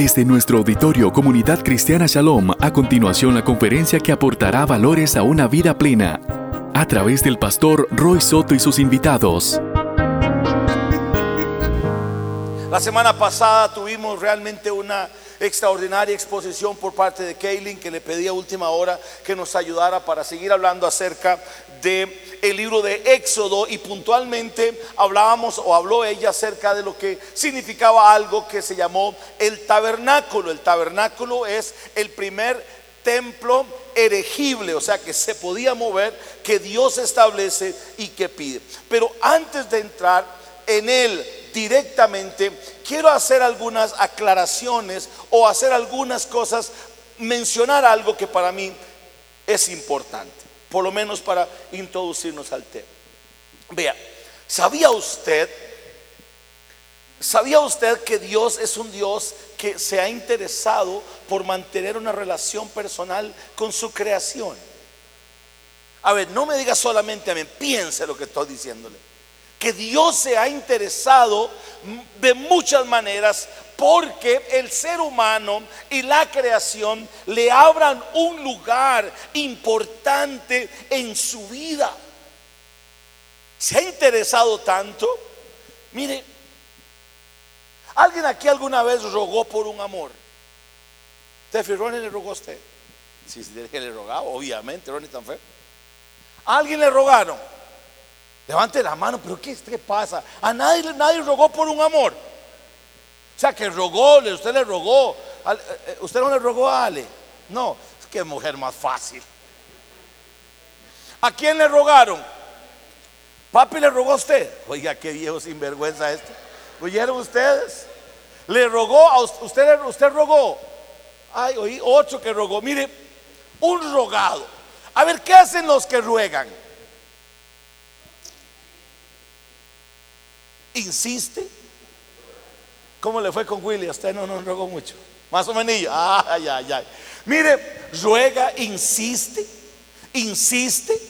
Desde nuestro auditorio Comunidad Cristiana Shalom, a continuación la conferencia que aportará valores a una vida plena, a través del pastor Roy Soto y sus invitados. La semana pasada tuvimos realmente una extraordinaria exposición por parte de Kaylin que le pedí a última hora que nos ayudara para seguir hablando acerca de el libro de Éxodo y puntualmente hablábamos o habló ella acerca de lo que significaba algo que se llamó el tabernáculo. El tabernáculo es el primer templo erigible, o sea que se podía mover, que Dios establece y que pide. Pero antes de entrar en él directamente, quiero hacer algunas aclaraciones o hacer algunas cosas, mencionar algo que para mí es importante, por lo menos para introducirnos al tema. Vea, ¿sabía usted? ¿Sabía usted que Dios es un Dios que se ha interesado por mantener una relación personal con su creación? A ver, no me diga solamente a mí, piense lo que estoy diciéndole que Dios se ha interesado de muchas maneras porque el ser humano y la creación le abran un lugar importante en su vida. Se ha interesado tanto. Mire, ¿alguien aquí alguna vez rogó por un amor? ¿Usted Ronnie le rogó a usted? Si sí, que le rogaba, obviamente, Ronnie tan feo. alguien le rogaron? Levante la mano, pero ¿qué, qué pasa? A nadie, nadie rogó por un amor. O sea, que rogó, usted le rogó. Eh, eh, usted no le rogó a Ale. No, es que mujer más fácil. ¿A quién le rogaron? Papi le rogó a usted. Oiga, qué viejo sinvergüenza esto. ¿Oyeron ustedes? Le rogó a usted, usted rogó. Ay, oí otro que rogó. Mire, un rogado. A ver, ¿qué hacen los que ruegan? Insiste. ¿Cómo le fue con Willy? usted no nos rogó mucho. Más o menos. Ay, ay, ay. Mire, ruega, insiste, insiste.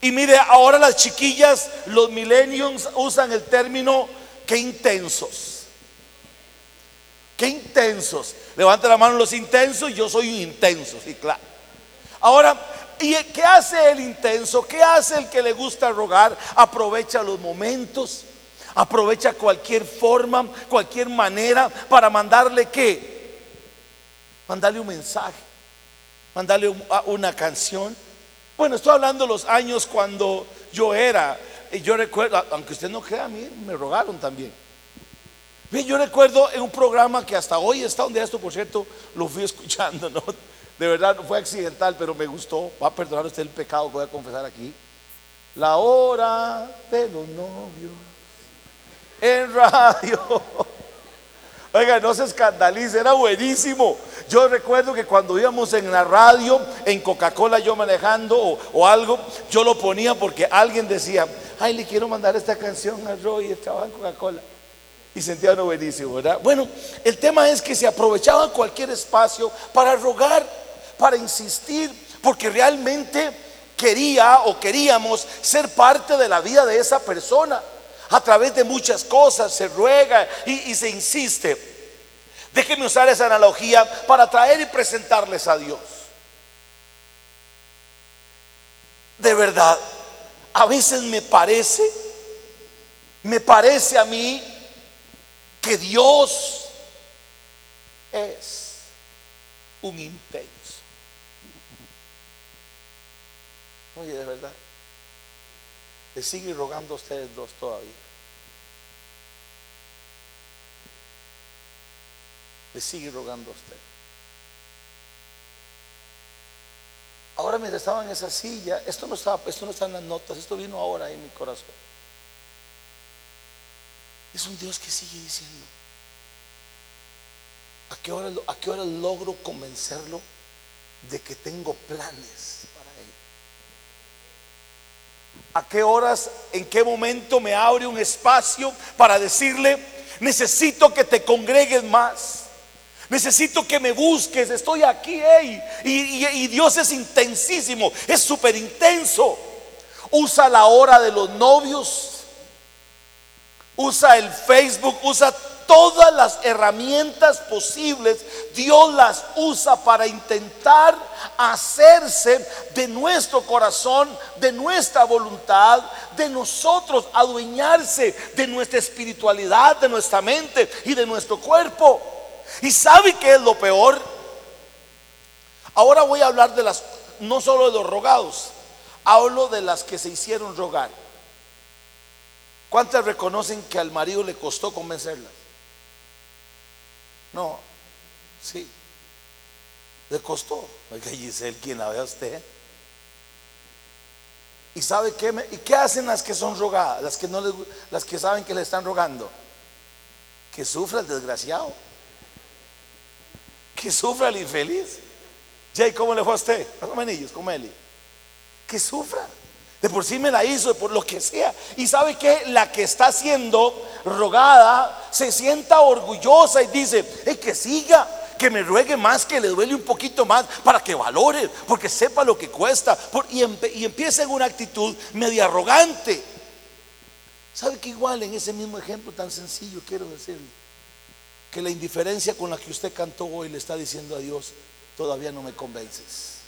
Y mire, ahora las chiquillas, los millennials usan el término que intensos. Qué intensos. Levanta la mano los intensos, yo soy intenso, sí, claro. Ahora, ¿y qué hace el intenso? ¿Qué hace el que le gusta rogar? Aprovecha los momentos Aprovecha cualquier forma, cualquier manera para mandarle qué? Mandarle un mensaje, mandarle una canción. Bueno, estoy hablando de los años cuando yo era, y yo recuerdo, aunque usted no crea a mí, me rogaron también. Bien, yo recuerdo en un programa que hasta hoy está donde esto, por cierto, lo fui escuchando, ¿no? De verdad, fue accidental, pero me gustó. Va a perdonar usted el pecado que voy a confesar aquí. La hora de los novios en radio. Oiga, no se escandalice, era buenísimo. Yo recuerdo que cuando íbamos en la radio, en Coca-Cola, yo manejando o, algo, yo lo ponía porque alguien decía, ay, le quiero mandar esta canción a Roy, estaba en Coca-Cola. Y sentía uno buenísimo, ¿verdad? Bueno, el tema es que se aprovechaba cualquier espacio para rogar, para insistir, porque realmente quería o queríamos ser parte de la vida de esa persona a través de muchas cosas, se ruega y, se insiste. Déjenme usar esa analogía para traer y presentarles a Dios. De verdad, a veces me parece, me parece a mí que Dios es un intenso. Oye, de verdad. Le sigue rogando a ustedes dos todavía. Le sigue rogando a usted. Ahora mientras estaba en esa silla, esto no, estaba, esto no está en las notas, esto vino ahora en mi corazón. Es un Dios que sigue diciendo, ¿a qué hora, a qué hora logro convencerlo de que tengo planes a qué horas, en qué momento me abre un espacio para decirle, necesito que te congregues más. Necesito que me busques, estoy aquí, y, Dios es intensísimo, es súper intenso. Usa la hora de los novios, usa el Facebook, usa todas las herramientas posibles, Dios las usa para intentar hacerse de nuestro corazón, de nuestra voluntad, de nosotros, adueñarse de nuestra espiritualidad, de nuestra mente y de nuestro cuerpo. ¿Y sabe qué es lo peor? Ahora voy a hablar de las, no solo de los rogados, hablo de las que se hicieron rogar. ¿Cuántas reconocen que al marido le costó convencerlas? No, sí, le costó. Oiga, Giselle, ¿quién la ve a usted? ¿Y sabe qué? ¿Y qué hacen las que son rogadas? Las que, no les, las que saben que le están rogando. Que sufra el desgraciado. Que sufra el infeliz. Jay, ¿cómo le fue a usted? Los manillos, como Eli. Que sufra. De por sí me la hizo, por lo que sea. Y sabe que la que está siendo rogada se sienta orgullosa y dice, que siga, que me ruegue más, que le duele un poquito más, para que valore, porque sepa lo que cuesta. y, y empieza en una actitud media arrogante. ¿Sabe que igual en ese mismo ejemplo tan sencillo quiero decirle? Que la indiferencia con la que usted cantó hoy le está diciendo a Dios, todavía no me convences.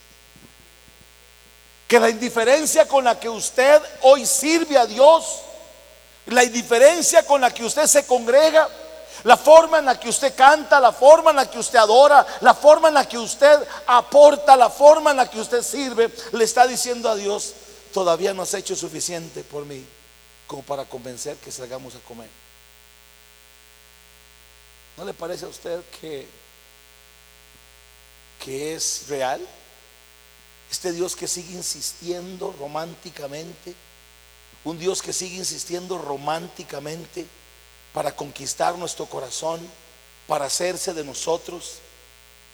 Que la indiferencia con la que usted hoy sirve a Dios, la indiferencia con la que usted se congrega, la forma en la que usted canta, la forma en la que usted adora, la forma en la que usted aporta, la forma en la que usted sirve, le está diciendo a Dios, todavía no has hecho suficiente por mí como para convencer que salgamos a comer. ¿No le parece a usted que que es real, este Dios que sigue insistiendo románticamente, un Dios que sigue insistiendo románticamente para conquistar nuestro corazón, para hacerse de nosotros,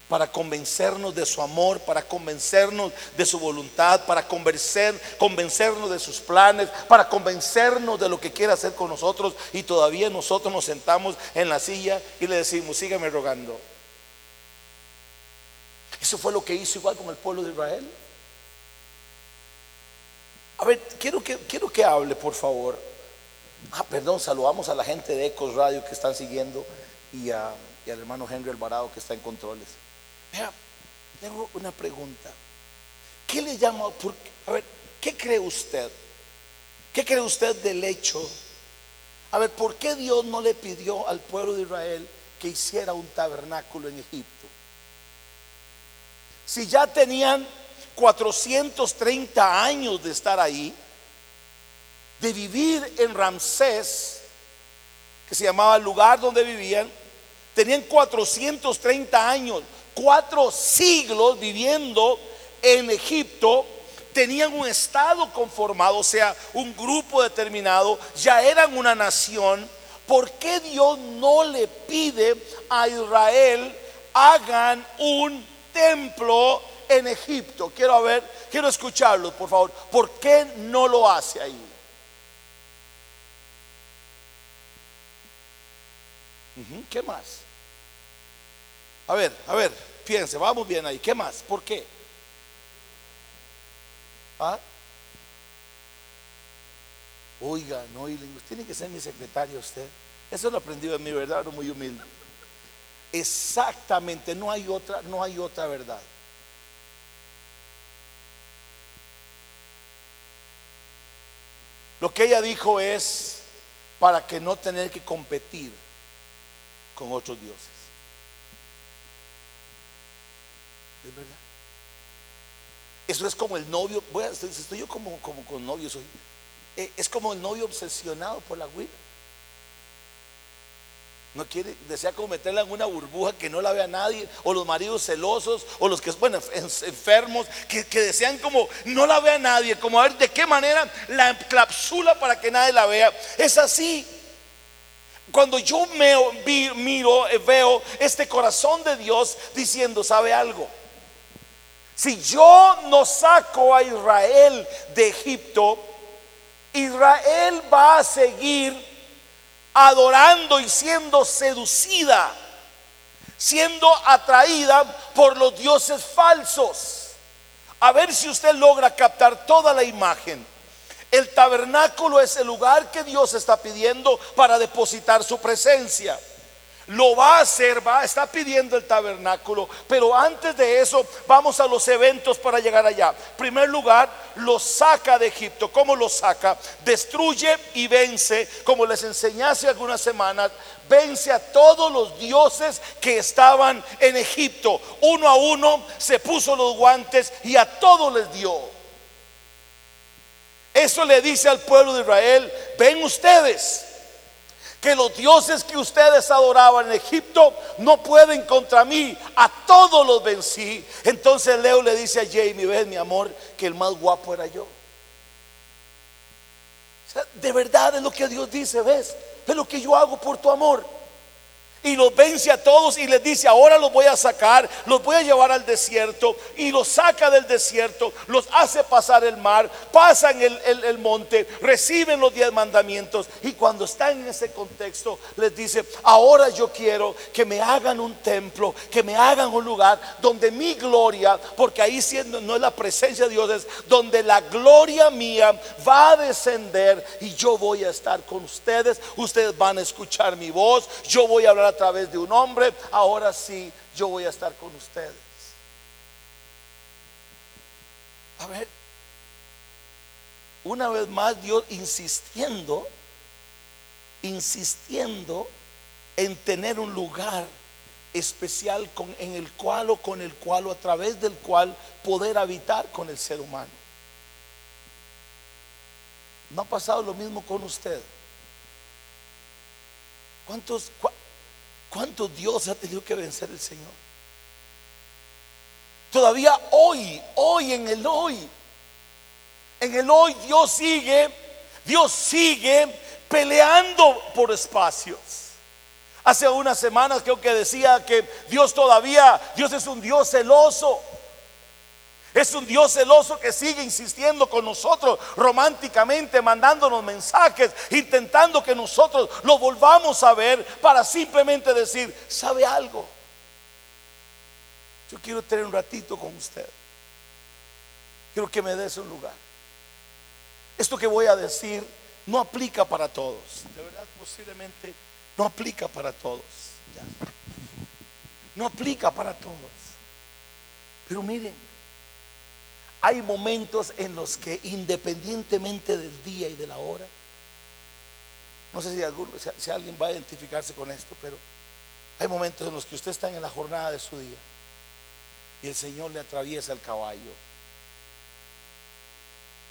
para convencernos de su amor, para convencernos de su voluntad, para convencer, convencernos de sus planes, para convencernos de lo que quiere hacer con nosotros y todavía nosotros nos sentamos en la silla y le decimos, sígame rogando. Eso fue lo que hizo igual con el pueblo de Israel. A ver, quiero que, quiero que hable, por favor. Ah, perdón, saludamos a la gente de Ecos Radio que están siguiendo y, al hermano Henry Alvarado que está en controles. Vea, tengo una pregunta. ¿Qué le llama? a ver, ¿qué cree usted? ¿Qué cree usted del hecho? A ver, ¿por qué Dios no le pidió al pueblo de Israel que hiciera un tabernáculo en Egipto? Si ya tenían 430 años de estar ahí, de vivir en Ramsés, que se llamaba el lugar donde vivían, tenían 430 años, cuatro siglos viviendo en Egipto, tenían un estado conformado, o sea, un grupo determinado, ya eran una nación. ¿Por qué Dios no le pide a Israel hagan un templo en Egipto. Quiero ver, quiero escucharlo, por favor. ¿Por qué no lo hace ahí? ¿Qué más? A ver, a ver, piense, vamos bien ahí. ¿Qué más? ¿Por qué? ¿Ah? Oiga, no, tiene que ser mi secretario usted. Eso lo aprendí de mi verdad, muy humilde. Exactamente, no hay otra, no hay otra verdad. Lo que ella dijo es para que no tener que competir con otros dioses. Es verdad. Eso es como el novio, voy estoy yo como, con novio, soy, eh, es como el novio obsesionado por la huida. No quiere, desea como meterla en una burbuja que no la vea nadie, o los maridos celosos, o los que, bueno, enfermos, que, desean como no la vea nadie, como a ver de qué manera la encapsula para que nadie la vea. Es así. Cuando yo me miro, eh, veo este corazón de Dios diciendo, ¿sabe algo? Si yo no saco a Israel de Egipto, Israel va a seguir adorando y siendo seducida, siendo atraída por los dioses falsos. A ver si usted logra captar toda la imagen. El tabernáculo es el lugar que Dios está pidiendo para depositar su presencia. Lo va a hacer, va, está pidiendo el tabernáculo, pero antes de eso vamos a los eventos para llegar allá. Primer lugar, lo saca de Egipto. ¿Cómo lo saca? Destruye y vence, como les enseñé hace algunas semanas, vence a todos los dioses que estaban en Egipto. Uno a uno se puso los guantes y a todos les dio. Eso le dice al pueblo de Israel, ven ustedes que los dioses que ustedes adoraban en Egipto no pueden contra mí, a todos los vencí. Entonces Leo le dice a Jamie, ves mi amor, que el más guapo era yo. de verdad es lo que Dios dice, ves, es lo que yo hago por tu amor y los vence a todos y les dice, ahora los voy a sacar, los voy a llevar al desierto y los saca del desierto, los hace pasar el mar, pasan el, el, monte, reciben los diez mandamientos. Y cuando están en ese contexto les dice, ahora yo quiero que me hagan un templo, que me hagan un lugar donde mi gloria, porque ahí siendo no es la presencia de Dios, es donde la gloria mía va a descender y yo voy a estar con ustedes, ustedes van a escuchar mi voz, yo voy a hablar a través de un hombre, ahora sí yo voy a estar con ustedes. A ver, una vez más Dios insistiendo, insistiendo en tener un lugar especial con, en el cual o con el cual o a través del cual poder habitar con el ser humano. ¿No ha pasado lo mismo con usted? ¿Cuántos, ¿Cuántos Dios ha tenido que vencer el Señor? Todavía hoy, hoy en el hoy, en el hoy Dios sigue, Dios sigue peleando por espacios. Hace unas semanas creo que decía que Dios todavía, Dios es un Dios celoso. Es un Dios celoso que sigue insistiendo con nosotros románticamente, mandándonos mensajes, intentando que nosotros lo volvamos a ver para simplemente decir, ¿sabe algo? Yo quiero tener un ratito con usted. Quiero que me des un lugar. Esto que voy a decir no aplica para todos. De verdad, posiblemente no aplica para todos. No aplica para todos. Pero miren, hay momentos en los que independientemente del día y de la hora, no sé si, si, alguien va a identificarse con esto, pero hay momentos en los que usted está en la jornada de su día y el Señor le atraviesa el caballo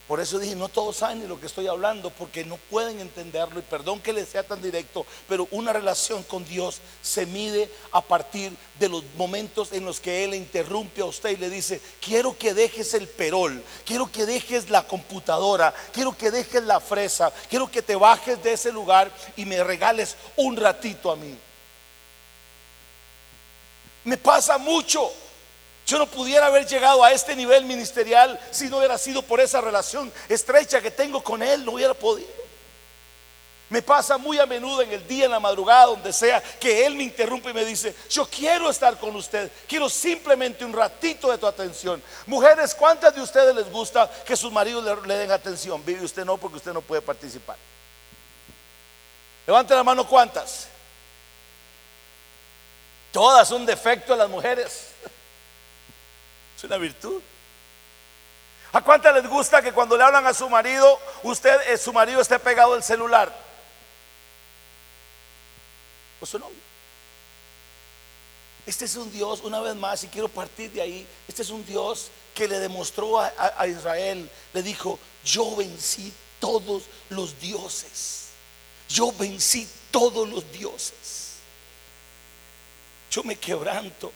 por eso dije, no todos saben de lo que estoy hablando porque no pueden entenderlo y perdón que les sea tan directo, pero una relación con Dios se mide a partir de los momentos en los que Él interrumpe a usted y le dice, quiero que dejes el perol, quiero que dejes la computadora, quiero que dejes la fresa, quiero que te bajes de ese lugar y me regales un ratito a mí. Me pasa mucho yo no pudiera haber llegado a este nivel ministerial si no hubiera sido por esa relación estrecha que tengo con Él, no hubiera podido. Me pasa muy a menudo en el día, en la madrugada, donde sea, que Él me interrumpe y me dice, yo quiero estar con usted, quiero simplemente un ratito de tu atención. Mujeres, ¿cuántas de ustedes les gusta que sus maridos le, den atención? Vive usted no, porque usted no puede participar. Levante la mano, ¿cuántas? Todas un defecto de las mujeres una virtud. ¿A cuántas les gusta que cuando le hablan a su marido, usted, eh, su marido esté pegado al celular? ¿O su nombre? Este es un Dios, una vez más, y quiero partir de ahí, este es un Dios que le demostró a Israel, le dijo, yo vencí todos los dioses, yo vencí todos los dioses, yo me quebranto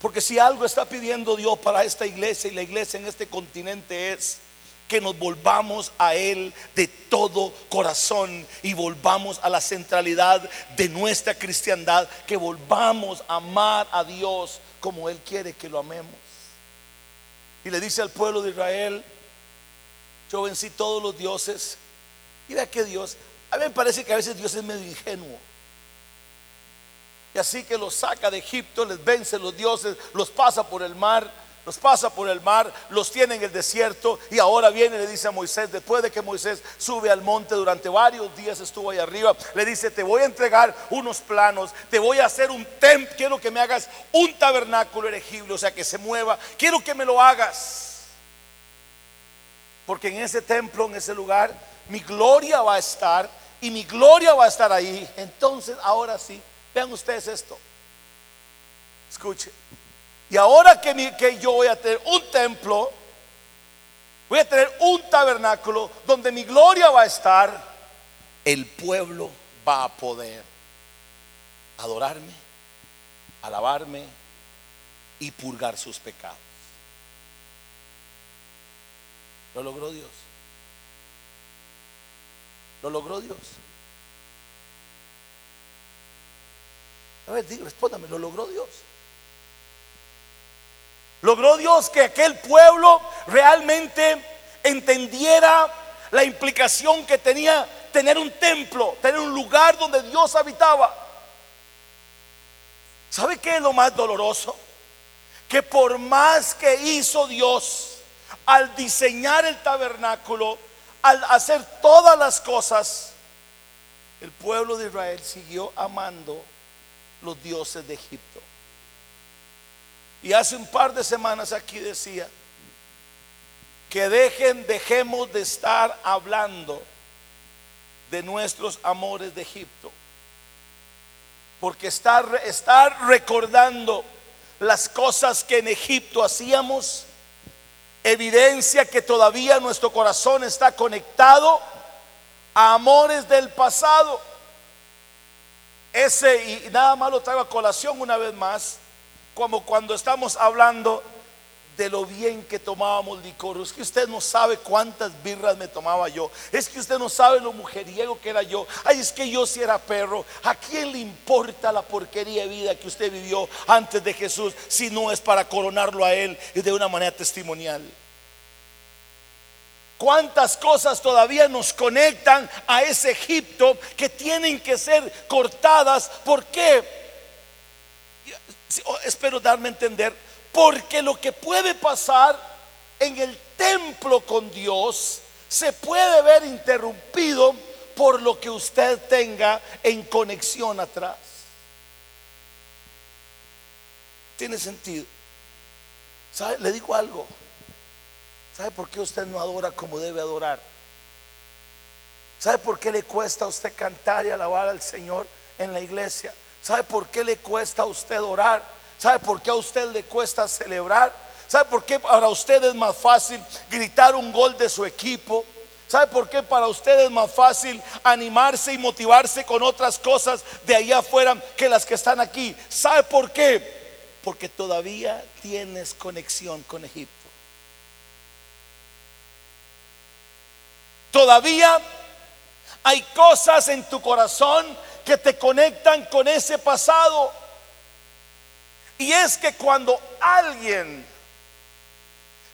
porque si algo está pidiendo Dios para esta iglesia y la iglesia en este continente es que nos volvamos a Él de todo corazón y volvamos a la centralidad de nuestra cristiandad, que volvamos a amar a Dios como Él quiere que lo amemos. Y le dice al pueblo de Israel, yo vencí todos los dioses. Vea que Dios, a mí me parece que a veces Dios es medio ingenuo. Y así que los saca de Egipto, les vence los dioses, los pasa por el mar. los pasa por el mar, los tiene en el desierto y ahora viene y le dice a Moisés, después de que Moisés sube al monte durante varios días estuvo ahí arriba, le dice, te voy a entregar unos planos, te voy a hacer un templo, quiero que me hagas un tabernáculo elegible, o sea, que se mueva, quiero que me lo hagas. Porque en ese templo, en ese lugar, mi gloria va a estar y mi gloria va a estar ahí. Entonces, ahora sí, vean ustedes esto. Escuche. Y ahora que, que yo voy a tener un templo, voy a tener un tabernáculo donde mi gloria va a estar, el pueblo va a poder adorarme, alabarme y purgar sus pecados. Lo logró Dios. Lo logró Dios. A ver, respóndame, ¿lo logró Dios? Logró Dios que aquel pueblo realmente entendiera la implicación que tenía tener un templo, tener un lugar donde Dios habitaba. ¿Sabe qué es lo más doloroso? Que por más que hizo Dios al diseñar el tabernáculo, al hacer todas las cosas, el pueblo de Israel siguió amando los dioses de Egipto. Y hace un par de semanas aquí decía que dejen, dejemos de estar hablando de nuestros amores de Egipto. Porque estar, estar recordando las cosas que en Egipto hacíamos evidencia que todavía nuestro corazón está conectado a amores del pasado. Ese, y nada más lo traigo a colación una vez más, como cuando estamos hablando de lo bien que tomábamos licor. Es que usted no sabe cuántas birras me tomaba yo. Es que usted no sabe lo mujeriego que era yo. Ay, es que yo si era perro. ¿A quién le importa la porquería de vida que usted vivió antes de Jesús si no es para coronarlo a Él y de una manera testimonial? ¿Cuántas cosas todavía nos conectan a ese Egipto que tienen que ser cortadas? ¿Por qué? Oh, espero darme a entender, porque lo que puede pasar en el templo con Dios se puede ver interrumpido por lo que usted tenga en conexión atrás. Tiene sentido. ¿Sabe? Le digo algo. ¿Sabe por qué usted no adora como debe adorar? ¿Sabe por qué le cuesta a usted cantar y alabar al Señor en la iglesia? ¿Sabe por qué le cuesta a usted orar? ¿Sabe por qué a usted le cuesta celebrar? ¿Sabe por qué para usted es más fácil gritar un gol de su equipo? ¿Sabe por qué para usted es más fácil animarse y motivarse con otras cosas de allá afuera que las que están aquí? ¿Sabe por qué? Porque todavía tienes conexión con Egipto. Todavía hay cosas en tu corazón que te conectan con ese pasado. Y es que cuando alguien,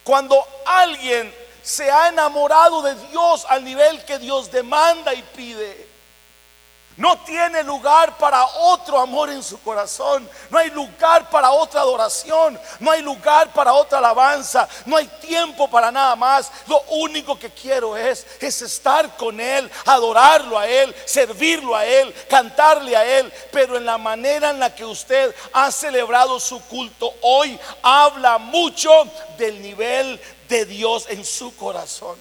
cuando alguien se ha enamorado de Dios al nivel que Dios demanda y pide, no tiene lugar para otro amor en su corazón. No hay lugar para otra adoración. No hay lugar para otra alabanza. No hay tiempo para nada más. Lo único que quiero es, es estar con Él, adorarlo a Él, servirlo a Él, cantarle a Él. Pero en la manera en la que usted ha celebrado su culto hoy, habla mucho del nivel de Dios en su corazón.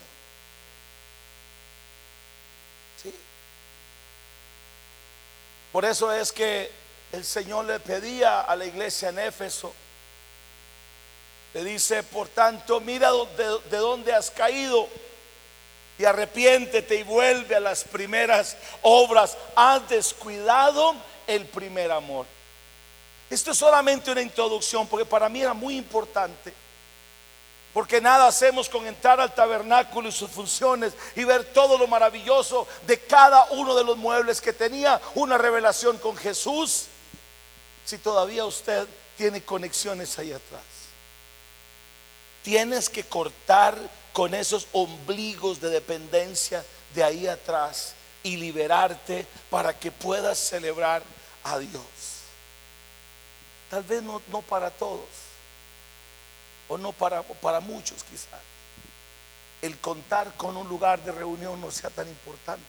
Por eso es que el Señor le pedía a la iglesia en Éfeso, le dice, por tanto, mira de, de dónde has caído y arrepiéntete y vuelve a las primeras obras. Has descuidado el primer amor. Esto es solamente una introducción porque para mí era muy importante porque nada hacemos con entrar al tabernáculo y sus funciones y ver todo lo maravilloso de cada uno de los muebles que tenía una revelación con Jesús, si todavía usted tiene conexiones ahí atrás. Tienes que cortar con esos ombligos de dependencia de ahí atrás y liberarte para que puedas celebrar a Dios. Tal vez no, no para todos o no para, para muchos quizás, el contar con un lugar de reunión no sea tan importante.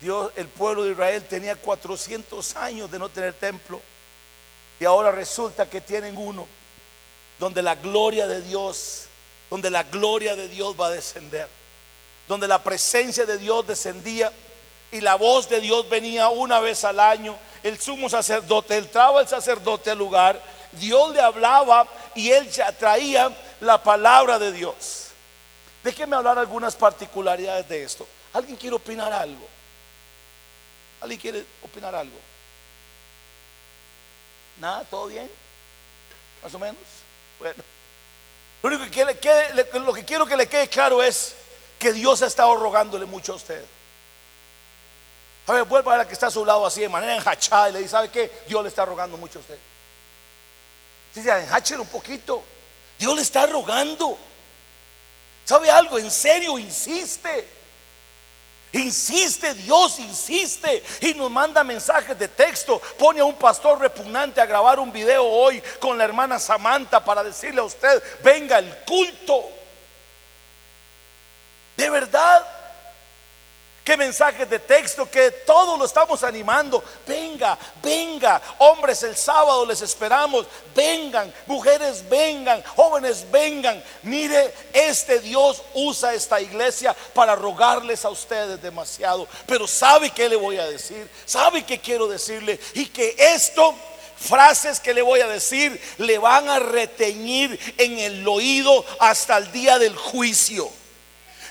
Dios, el pueblo de Israel tenía 400 años de no tener templo y ahora resulta que tienen uno donde la gloria de Dios, donde la gloria de Dios va a descender, donde la presencia de Dios descendía y la voz de Dios venía una vez al año. El sumo sacerdote, entraba el sacerdote al lugar, Dios le hablaba y él ya traía la palabra de Dios. Déjeme hablar algunas particularidades de esto. ¿Alguien quiere opinar algo? ¿Alguien quiere opinar algo? ¿Nada? ¿Todo bien? ¿Más o menos? Bueno. Lo único que, lo que quiero que le quede claro es que Dios ha estado rogándole mucho a usted. A ver, vuelva a la que está a su lado así de manera enjachada y le dice, ¿sabe qué? Dios le está rogando mucho a usted. Dice, enjachelo un poquito. Dios le está rogando. ¿Sabe algo? En serio, insiste. Insiste, Dios insiste y nos manda mensajes de texto. Pone a un pastor repugnante a grabar un video hoy con la hermana Samantha para decirle a usted, venga el culto. De verdad, qué mensajes de texto que todos lo estamos animando. Venga, venga, hombres el sábado les esperamos. Vengan, mujeres vengan, jóvenes vengan. Mire, este Dios usa esta iglesia para rogarles a ustedes demasiado. Pero sabe que le voy a decir, sabe que quiero decirle y que esto frases que le voy a decir le van a reteñir en el oído hasta el día del juicio.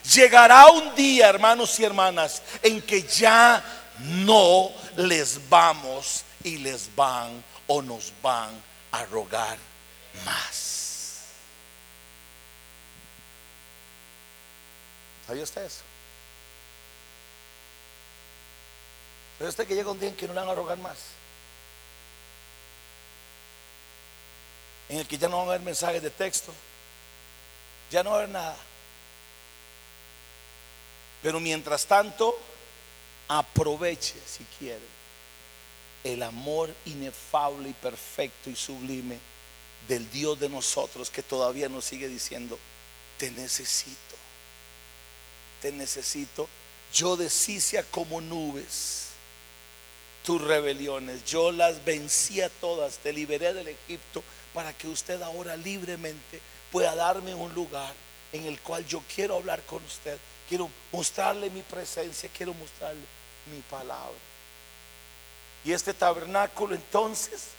Llegará un día, hermanos y hermanas, en que ya no les vamos y les van o nos van a rogar más. ¿Sabía usted eso? Pero usted que llega un día en que no le van a rogar más. En el que ya no van a haber mensajes de texto. Ya no va a haber nada. Pero mientras tanto, aproveche si quiere el amor inefable y perfecto y sublime del Dios de nosotros que todavía nos sigue diciendo, te necesito, te necesito. Yo deshice como nubes tus rebeliones, yo las vencía todas, te liberé del Egipto para que usted ahora libremente pueda darme un lugar en el cual yo quiero hablar con usted Quiero mostrarle mi presencia, quiero mostrarle mi palabra. Y este tabernáculo entonces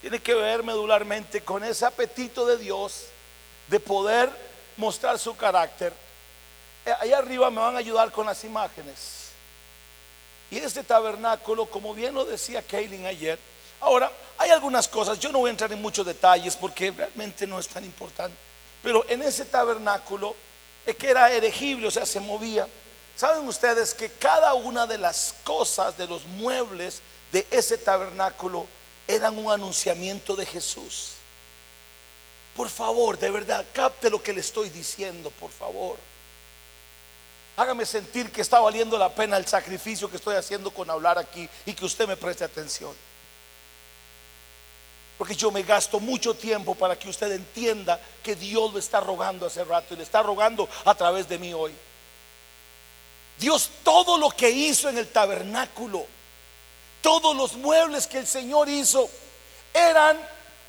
tiene que ver medularmente con ese apetito de Dios de poder mostrar su carácter. Eh, Allá arriba me van a ayudar con las imágenes. Y este tabernáculo, como bien lo decía Kaylin ayer, ahora hay algunas cosas, yo no voy a entrar en muchos detalles porque realmente no es tan importante, pero en ese tabernáculo es que era erigible, o sea, se movía. Saben ustedes que cada una de las cosas, de los muebles de ese tabernáculo, eran un anunciamiento de Jesús. Por favor, de verdad, capte lo que le estoy diciendo, por favor. Hágame sentir que está valiendo la pena el sacrificio que estoy haciendo con hablar aquí y que usted me preste atención. Porque yo me gasto mucho tiempo para que usted entienda que Dios lo está rogando hace rato y le está rogando a través de mí hoy. Dios todo lo que hizo en el tabernáculo, todos los muebles que el Señor hizo, eran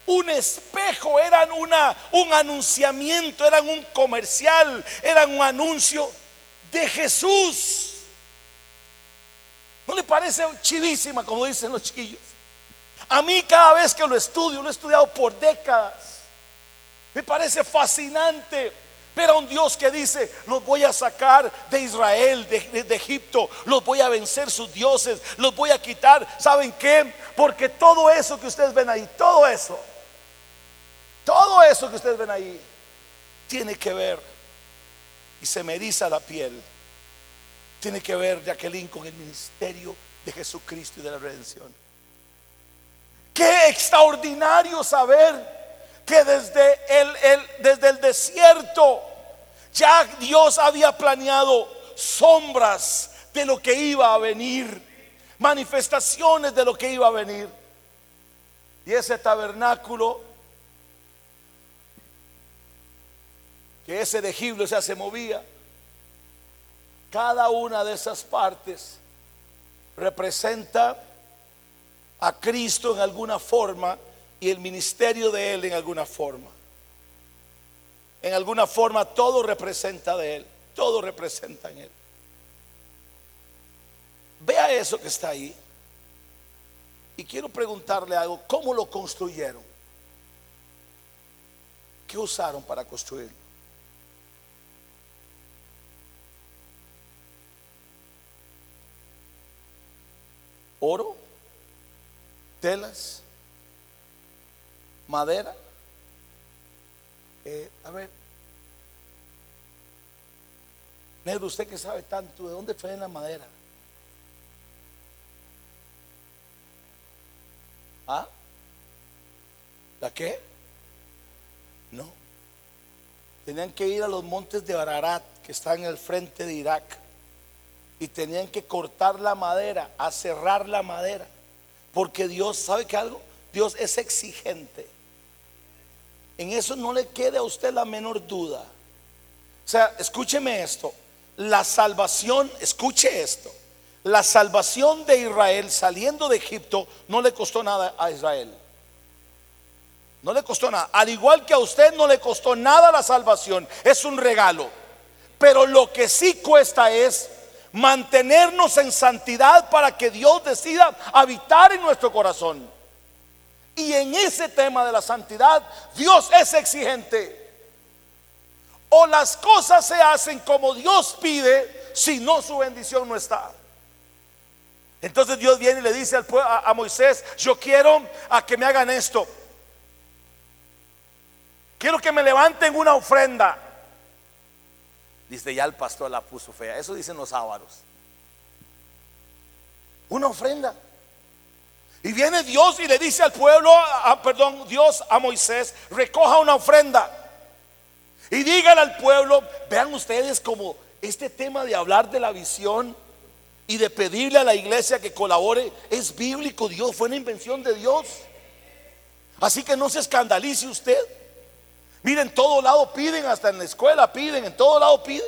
un espejo, eran una, un anunciamiento, eran un comercial, eran un anuncio de Jesús. ¿No le parece chivísima como dicen los chiquillos? A mí cada vez que lo estudio, lo he estudiado por décadas, me parece fascinante ver a un Dios que dice, los voy a sacar de Israel, de, de, Egipto, los voy a vencer sus dioses, los voy a quitar. ¿Saben qué? Porque todo eso que ustedes ven ahí, todo eso, todo eso que ustedes ven ahí, tiene que ver, y se me eriza la piel, tiene que ver, Jacqueline, con el ministerio de Jesucristo y de la redención. Qué extraordinario saber que desde el, desde el desierto ya Dios había planeado sombras de lo que iba a venir, manifestaciones de lo que iba a venir. Y ese tabernáculo que ese de o sea, se movía. Cada una de esas partes representa a Cristo en alguna forma y el ministerio de Él en alguna forma. En alguna forma todo representa de Él, todo representa en Él. Vea eso que está ahí. Y quiero preguntarle algo, ¿cómo lo construyeron? ¿Qué usaron para construirlo? oro, telas, madera. Eh, a ver, Negro, usted que sabe tanto, ¿de dónde fue la madera? ¿Ah? ¿La qué? No. Tenían que ir a los montes de Ararat, que están en el frente de Irak y tenían que cortar la madera, a cerrar la madera. Porque Dios, ¿sabe qué algo? Dios es exigente. En eso no le quede a usted la menor duda. O sea, escúcheme esto. La salvación, escuche esto. La salvación de Israel saliendo de Egipto no le costó nada a Israel. No le costó nada. Al igual que a usted no le costó nada la salvación. Es un regalo. Pero lo que sí cuesta es mantenernos en santidad para que Dios decida habitar en nuestro corazón. Y en ese tema de la santidad, Dios es exigente. O las cosas se hacen como Dios pide, si no su bendición no está. Entonces Dios viene y le dice al a, a Moisés, yo quiero a que me hagan esto. Quiero que me levanten una ofrenda. Dice, ya el pastor la puso fea. Eso dicen los ávaros. Una ofrenda. Y viene Dios y le dice al pueblo, perdón, Dios a Moisés, recoja una ofrenda. Y dígale al pueblo, vean ustedes como este tema de hablar de la visión y de pedirle a la iglesia que colabore es bíblico. Dios fue una invención de Dios. Así que no se escandalice usted. Miren, en todo lado piden, hasta en la escuela piden, en todo lado piden.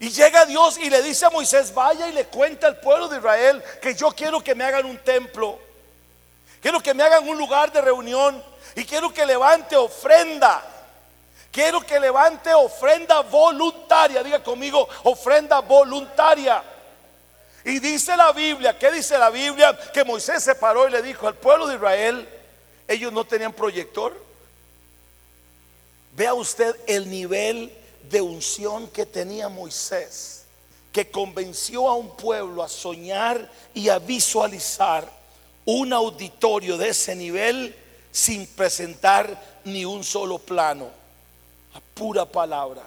Y llega Dios y le dice a Moisés, vaya y le cuenta al pueblo de Israel que yo quiero que me hagan un templo. Quiero que me hagan un lugar de reunión. Y quiero que levante ofrenda. Quiero que levante ofrenda voluntaria. Diga conmigo, ofrenda voluntaria. Y dice la Biblia, ¿qué dice la Biblia? Que Moisés se paró y le dijo al pueblo de Israel, ellos no tenían proyector. Vea usted el nivel de unción que tenía Moisés, que convenció a un pueblo a soñar y a visualizar un auditorio de ese nivel sin presentar ni un solo plano, a pura palabra.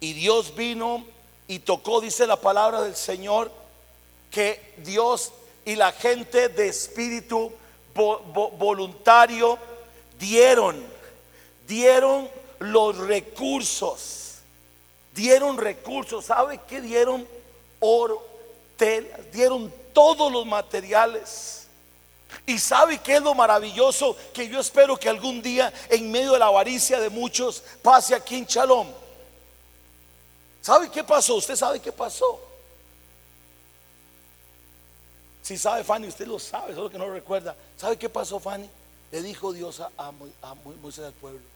Y Dios vino y tocó, dice la palabra del Señor, que Dios y la gente de espíritu voluntario dieron dieron los recursos. Dieron recursos. ¿Sabe qué dieron? Oro, telas, dieron todos los materiales. Y sabe qué es lo maravilloso que yo espero que algún día en medio de la avaricia de muchos pase aquí en Chalón. ¿Sabe qué pasó? ¿Usted sabe qué pasó? Si sabe Fanny, usted lo sabe, solo que no lo recuerda. ¿Sabe qué pasó Fanny? Le dijo Dios a, a Moisés al pueblo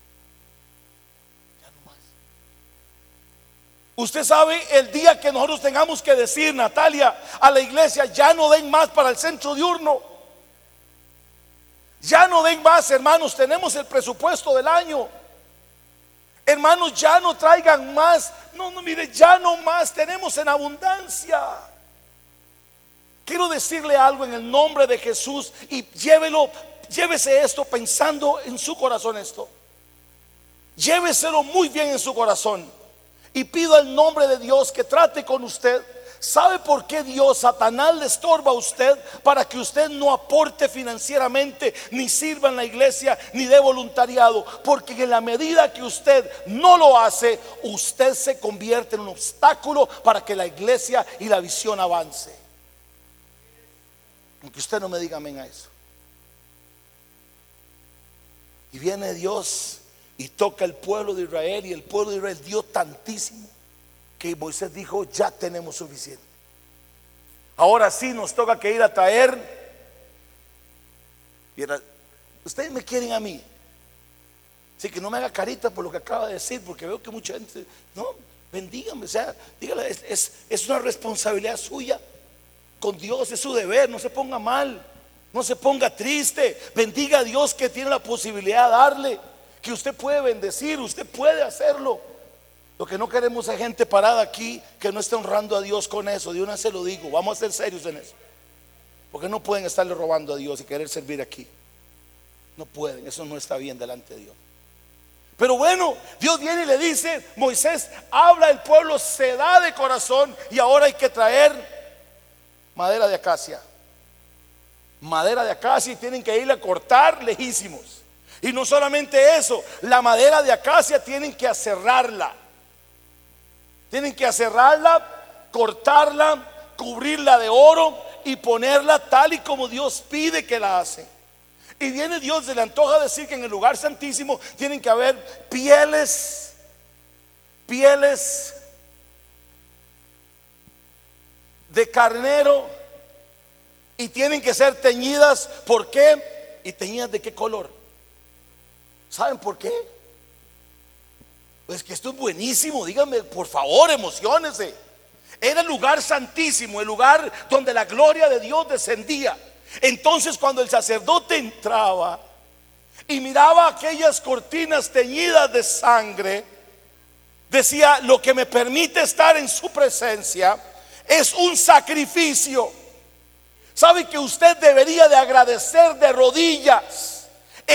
Usted sabe el día que nosotros tengamos que decir, Natalia, a la iglesia, ya no den más para el centro diurno. Ya no den más, hermanos, tenemos el presupuesto del año. Hermanos, ya no traigan más. No, no, mire, ya no más, tenemos en abundancia. Quiero decirle algo en el nombre de Jesús y llévelo, llévese esto pensando en su corazón esto. Lléveselo muy bien en su corazón y pido el nombre de Dios que trate con usted. ¿Sabe por qué Dios, Satanás, le estorba a usted para que usted no aporte financieramente, ni sirva en la iglesia, ni de voluntariado? Porque en la medida que usted no lo hace, usted se convierte en un obstáculo para que la iglesia y la visión avance. Aunque usted no me diga amén a eso. Y viene Dios y toca el pueblo de Israel y el pueblo de Israel dio tantísimo que Moisés dijo, ya tenemos suficiente. Ahora sí nos toca que ir a traer. Ustedes me quieren a mí. Así que no me haga carita por lo que acaba de decir, porque veo que mucha gente, no, bendígame, sea, dígale, es, es una responsabilidad suya con Dios, es su deber, no se ponga mal, no se ponga triste, bendiga a Dios que tiene la posibilidad de darle, que usted puede bendecir, usted puede hacerlo. Lo que no queremos es gente parada aquí que no esté honrando a Dios con eso, de una se lo digo, vamos a ser serios en eso. Porque no pueden estarle robando a Dios y querer servir aquí. No pueden, eso no está bien delante de Dios. Pero bueno, Dios viene y le dice, Moisés, habla, el pueblo se da de corazón y ahora hay que traer madera de acacia. Madera de acacia y tienen que ir a cortar lejísimos. Y no solamente eso, la madera de acacia tienen que aserrarla. Tienen que aserrarla, cortarla, cubrirla de oro y ponerla tal y como Dios pide que la hace. Y viene Dios, se le antoja decir que en el lugar santísimo tienen que haber pieles, pieles de carnero y tienen que ser teñidas. ¿Por qué? ¿Y teñidas de qué color? ¿Saben por qué? Pues que esto es buenísimo, díganme, por favor, emocionese. Era el lugar santísimo, el lugar donde la gloria de Dios descendía. Entonces cuando el sacerdote entraba y miraba aquellas cortinas teñidas de sangre, decía, lo que me permite estar en su presencia es un sacrificio. ¿Sabe que usted debería de agradecer de rodillas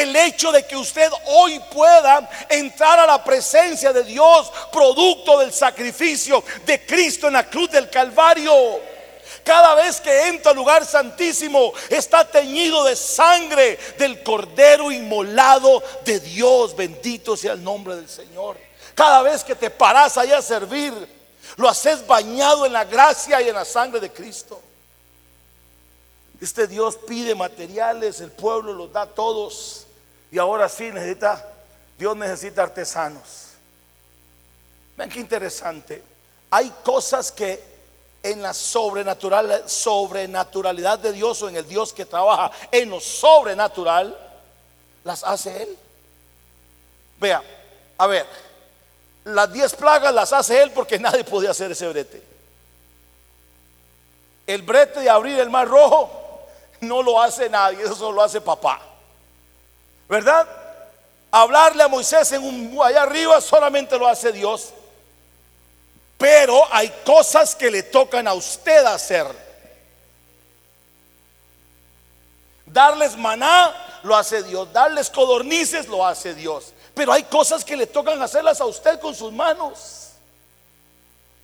el hecho de que usted hoy pueda entrar a la presencia de Dios producto del sacrificio de Cristo en la cruz del Calvario? Cada vez que entra al lugar santísimo está teñido de sangre del cordero inmolado de Dios. Bendito sea el nombre del Señor. Cada vez que te paras ahí a servir, lo haces bañado en la gracia y en la sangre de Cristo. Este Dios pide materiales, el pueblo los da a todos. Y ahora sí necesita, Dios necesita artesanos. Ven qué interesante. Hay cosas que en la sobrenatural, sobrenaturalidad de Dios o en el Dios que trabaja en lo sobrenatural, las hace Él. Vea, a ver, las diez plagas las hace Él porque nadie podía hacer ese brete. El brete de abrir el mar rojo no lo hace nadie, eso lo hace papá. ¿Verdad? Hablarle a Moisés en un allá arriba solamente lo hace Dios. Pero hay cosas que le tocan a usted hacer. Darles maná lo hace Dios. Darles codornices lo hace Dios. Pero hay cosas que le tocan hacerlas a usted con sus manos.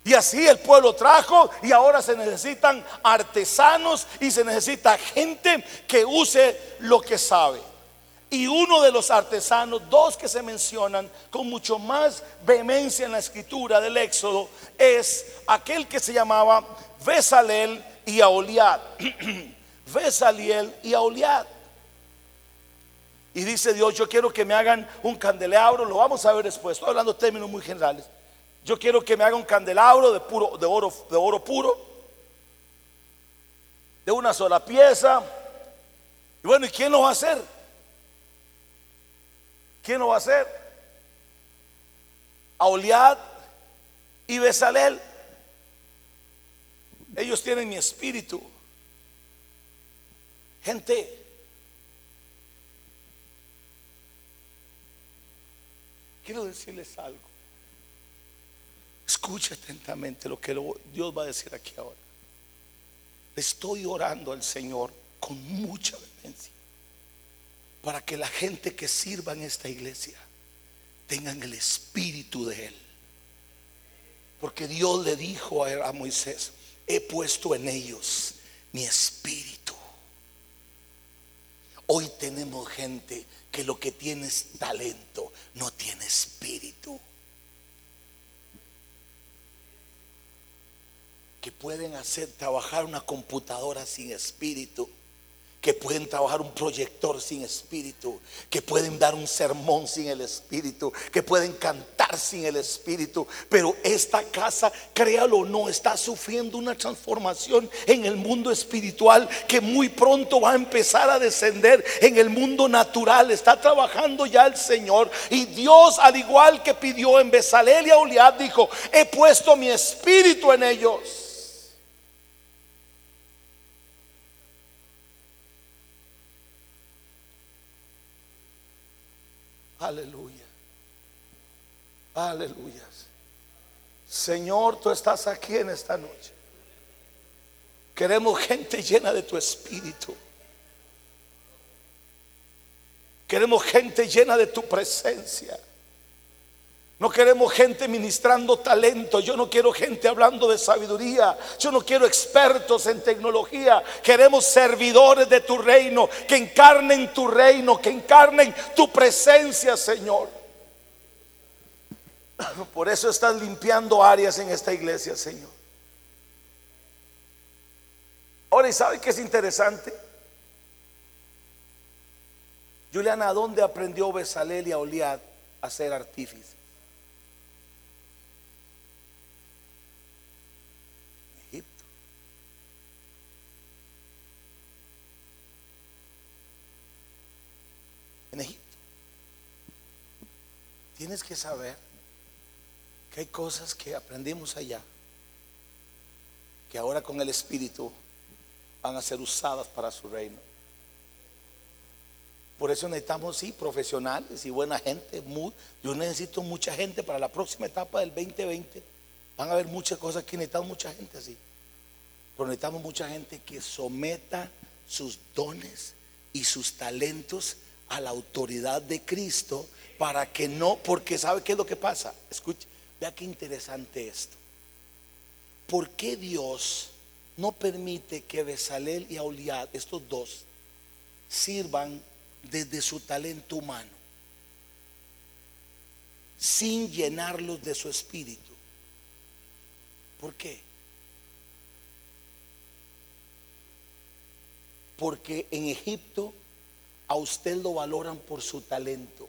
Y así el pueblo trajo y ahora se necesitan artesanos y se necesita gente que use lo que sabe. Y uno de los artesanos, dos que se mencionan con mucho más vehemencia en la escritura del Éxodo, es aquel que se llamaba Besalel y Aoliad. Besaliel y Aoliad. Y dice Dios, yo quiero que me hagan un candelabro, lo vamos a ver después, estoy hablando términos muy generales. Yo quiero que me hagan un candelabro de, puro, de, oro, de oro puro, de una sola pieza. Y bueno, ¿y quién lo va a hacer? ¿Quién lo va a hacer? Auliad y Besalel. Ellos tienen mi espíritu. Gente, quiero decirles algo. Escuche atentamente lo que Dios va a decir aquí ahora. Estoy orando al Señor con mucha vehemencia para que la gente que sirva en esta iglesia tengan el espíritu de Él. Porque Dios le dijo a, Moisés, he puesto en ellos mi espíritu. Hoy tenemos gente que lo que tiene es talento, no tiene espíritu. Que pueden hacer trabajar una computadora sin espíritu que pueden trabajar un proyector sin espíritu, que pueden dar un sermón sin el espíritu, que pueden cantar sin el espíritu. Pero esta casa, créalo o no, está sufriendo una transformación en el mundo espiritual que muy pronto va a empezar a descender en el mundo natural. Está trabajando ya el Señor. Y Dios, al igual que pidió en Besalel y Auliad, dijo, he puesto mi espíritu en ellos. Aleluya. Aleluya. Señor, tú estás aquí en esta noche. Queremos gente llena de tu espíritu. Queremos gente llena de tu presencia. No queremos gente ministrando talento. Yo no quiero gente hablando de sabiduría. Yo no quiero expertos en tecnología. Queremos servidores de tu reino que encarnen tu reino, que encarnen tu presencia, Señor. Por eso estás limpiando áreas en esta iglesia, Señor. Ahora, ¿y sabe qué es interesante? Juliana, ¿dónde aprendió Besalel y a Oliad a ser artífice? En Egipto. Tienes que saber que hay cosas que aprendimos allá, que ahora con el Espíritu van a ser usadas para su reino. Por eso necesitamos, sí, profesionales y buena gente. yo necesito mucha gente para la próxima etapa del 2020. Van a haber muchas cosas que necesitamos mucha gente así. Pero necesitamos mucha gente que someta sus dones y sus talentos a la autoridad de Cristo para que no, porque ¿sabe qué es lo que pasa? Escuche, vea qué interesante esto. ¿Por qué Dios no permite que Besalel y Auliad, estos dos, sirvan desde su talento humano, sin llenarlos de su espíritu? ¿Por qué? Porque en Egipto a usted lo valoran por su talento.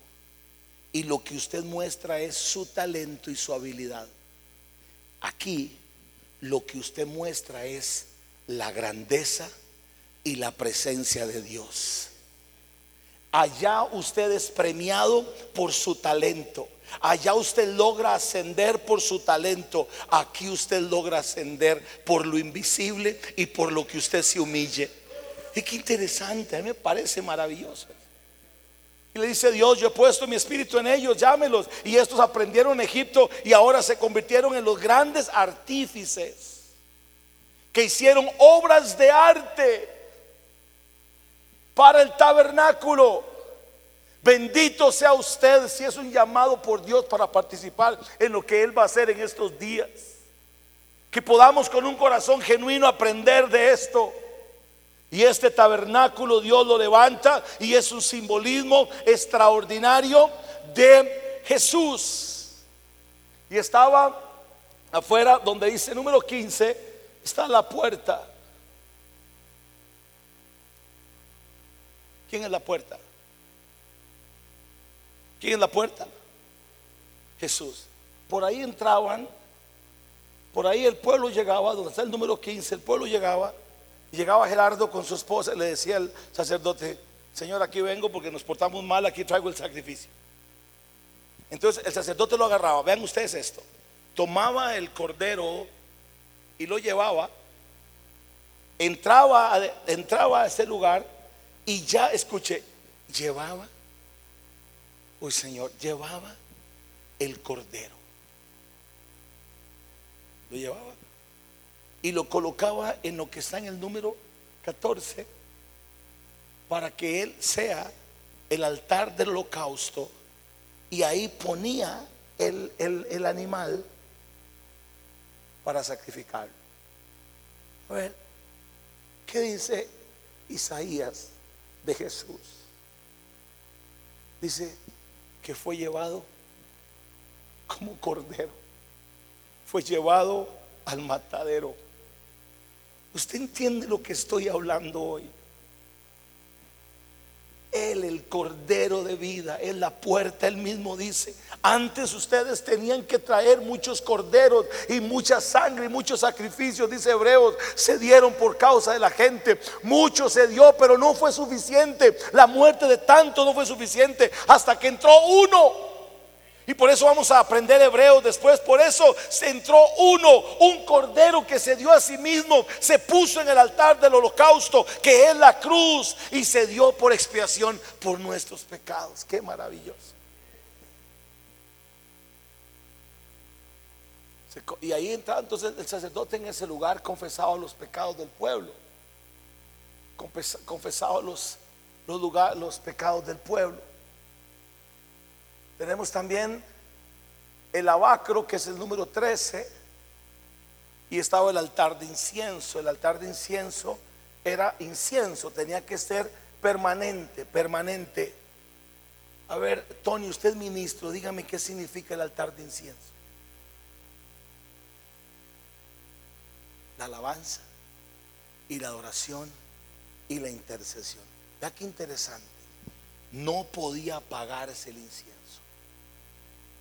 Y lo que usted muestra es su talento y su habilidad. Aquí lo que usted muestra es la grandeza y la presencia de Dios. Allá usted es premiado por su talento. Allá usted logra ascender por su talento. Aquí usted logra ascender por lo invisible y por lo que usted se humille. Y qué interesante, a mí me parece maravilloso. Y le dice Dios, yo he puesto mi espíritu en ellos, llámelos. Y estos aprendieron en Egipto y ahora se convirtieron en los grandes artífices que hicieron obras de arte para el tabernáculo. Bendito sea usted si es un llamado por Dios para participar en lo que Él va a hacer en estos días. Que podamos con un corazón genuino aprender de esto. Y este tabernáculo Dios lo levanta y es un simbolismo extraordinario de Jesús. Y estaba afuera donde dice número 15, está la puerta. ¿Quién es la puerta? ¿Quién es la puerta? Jesús. Por ahí entraban, por ahí el pueblo llegaba, donde está el número 15, el pueblo llegaba llegaba Gerardo con su esposa y le decía al sacerdote, Señor, aquí vengo porque nos portamos mal, aquí traigo el sacrificio. Entonces el sacerdote lo agarraba, vean ustedes esto, tomaba el cordero y lo llevaba, entraba, entraba a ese lugar y ya, escuché, llevaba, uy Señor, llevaba el cordero. Lo llevaba y lo colocaba en lo que está en el número 14 para que él sea el altar del holocausto y ahí ponía el, el animal para sacrificar. A ver, ¿qué dice Isaías de Jesús? Dice que fue llevado como cordero, fue llevado al matadero Usted entiende lo que estoy hablando hoy. Él, el Cordero de vida, es la puerta, Él mismo dice. Antes ustedes tenían que traer muchos corderos y mucha sangre y muchos sacrificios, dice Hebreos, se dieron por causa de la gente. Mucho se dio, pero no fue suficiente. La muerte de tanto no fue suficiente hasta que entró uno y por eso vamos a aprender hebreo después. Por eso se entró uno, un cordero que se dio a sí mismo, se puso en el altar del holocausto, que es la cruz, y se dio por expiación por nuestros pecados. Qué maravilloso. Y ahí entra entonces el sacerdote en ese lugar confesaba los pecados del pueblo, los, los pecados del pueblo. Tenemos también el abacro, que es el número 13, y estaba el altar de incienso. El altar de incienso era incienso, tenía que ser permanente, permanente. A ver, Tony, usted ministro, dígame qué significa el altar de incienso. La alabanza y la adoración y la intercesión. Ya qué interesante. No podía apagarse el incienso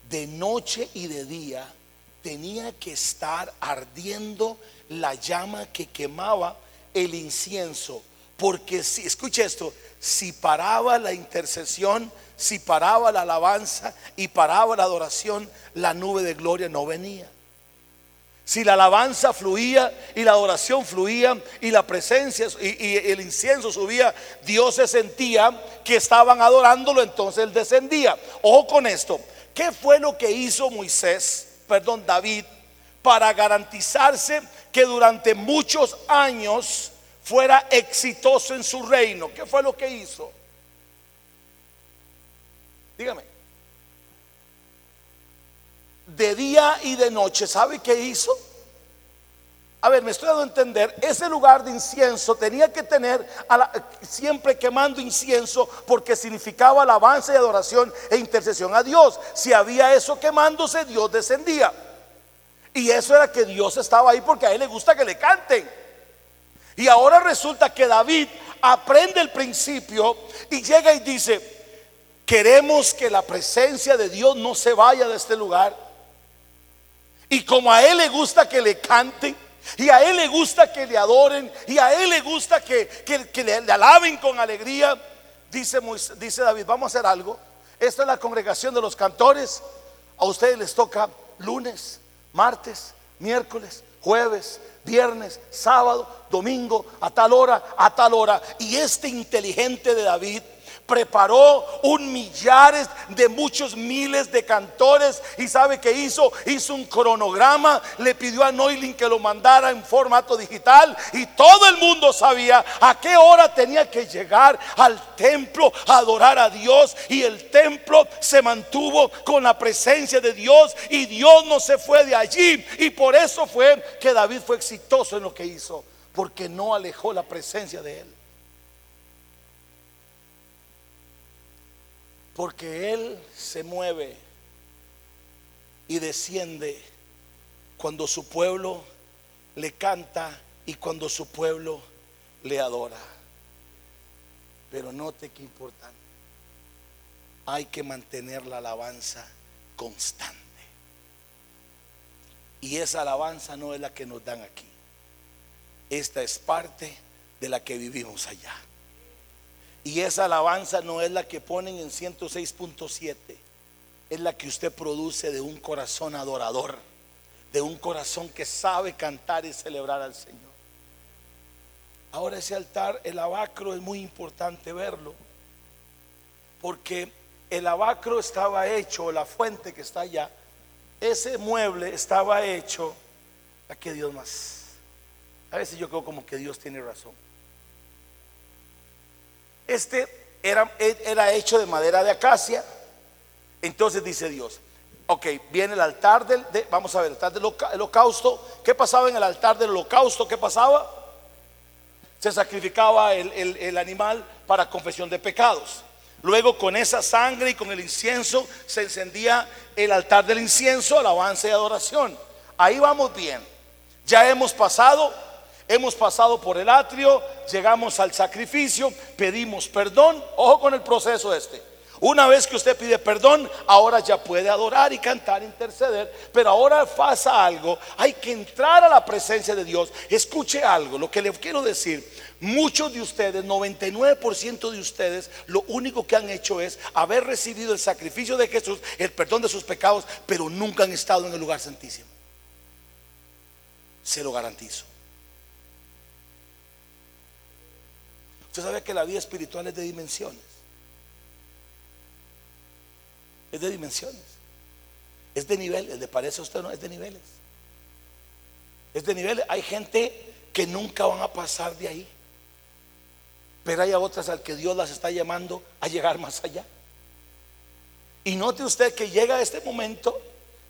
de noche y de día tenía que estar ardiendo la llama que quemaba el incienso. Porque si, escuche esto, si paraba la intercesión, si paraba la alabanza y paraba la adoración, la nube de gloria no venía. Si la alabanza fluía y la adoración fluía y la presencia y, el incienso subía, Dios se sentía que estaban adorándolo, entonces él descendía. Ojo con esto, ¿Qué fue lo que hizo Moisés, perdón, David, para garantizarse que durante muchos años fuera exitoso en su reino? ¿Qué fue lo que hizo? Dígame. De día y de noche, ¿sabe qué hizo? A ver, me estoy dando a entender, ese lugar de incienso tenía que tener siempre quemando incienso porque significaba alabanza y adoración e intercesión a Dios. Si había eso quemándose, Dios descendía. Y eso era que Dios estaba ahí porque a él le gusta que le canten. Y ahora resulta que David aprende el principio y llega y dice, queremos que la presencia de Dios no se vaya de este lugar. Y como a él le gusta que le canten, y a Él le gusta que le adoren. Y a Él le gusta que, le, alaben con alegría. Dice, dice David, vamos a hacer algo. Esta es la congregación de los cantores. A ustedes les toca lunes, martes, miércoles, jueves, viernes, sábado, domingo, a tal hora, a tal hora. Y este inteligente de David preparó un millares de muchos miles de cantores y sabe que hizo, hizo un cronograma, le pidió a Noilin que lo mandara en formato digital y todo el mundo sabía a qué hora tenía que llegar al templo a adorar a Dios y el templo se mantuvo con la presencia de Dios y Dios no se fue de allí y por eso fue que David fue exitoso en lo que hizo, porque no alejó la presencia de él. Porque Él se mueve y desciende cuando su pueblo le canta y cuando su pueblo le adora. Pero note que importante. Hay que mantener la alabanza constante. Y esa alabanza no es la que nos dan aquí. Esta es parte de la que vivimos allá. Y esa alabanza no es la que ponen en 106.7, es la que usted produce de un corazón adorador, de un corazón que sabe cantar y celebrar al Señor. Ahora ese altar, el abacro, es muy importante verlo, porque el abacro estaba hecho, la fuente que está allá, ese mueble estaba hecho, a que Dios más. A veces yo creo como que Dios tiene razón. Este era, era hecho de madera de acacia. Entonces dice Dios, ok, viene el altar del, vamos a ver, el altar del holocausto. ¿Qué pasaba en el altar del holocausto? ¿Qué pasaba? Se sacrificaba el, el animal para confesión de pecados. Luego con esa sangre y con el incienso se encendía el altar del incienso, alabanza y adoración. Ahí vamos bien. Ya hemos pasado Hemos pasado por el atrio, llegamos al sacrificio, pedimos perdón. Ojo con el proceso este. Una vez que usted pide perdón, ahora ya puede adorar y cantar, interceder, pero ahora pasa algo, hay que entrar a la presencia de Dios. Escuche algo, lo que le quiero decir, muchos de ustedes, 99% de ustedes, lo único que han hecho es haber recibido el sacrificio de Jesús, el perdón de sus pecados, pero nunca han estado en el lugar santísimo. Se lo garantizo. Usted sabe que la vida espiritual es de dimensiones. Es de dimensiones. Es de niveles. ¿Le parece a usted no? Es de niveles. Es de niveles. Hay gente que nunca van a pasar de ahí. Pero hay otras al que Dios las está llamando a llegar más allá. Y note usted que llega este momento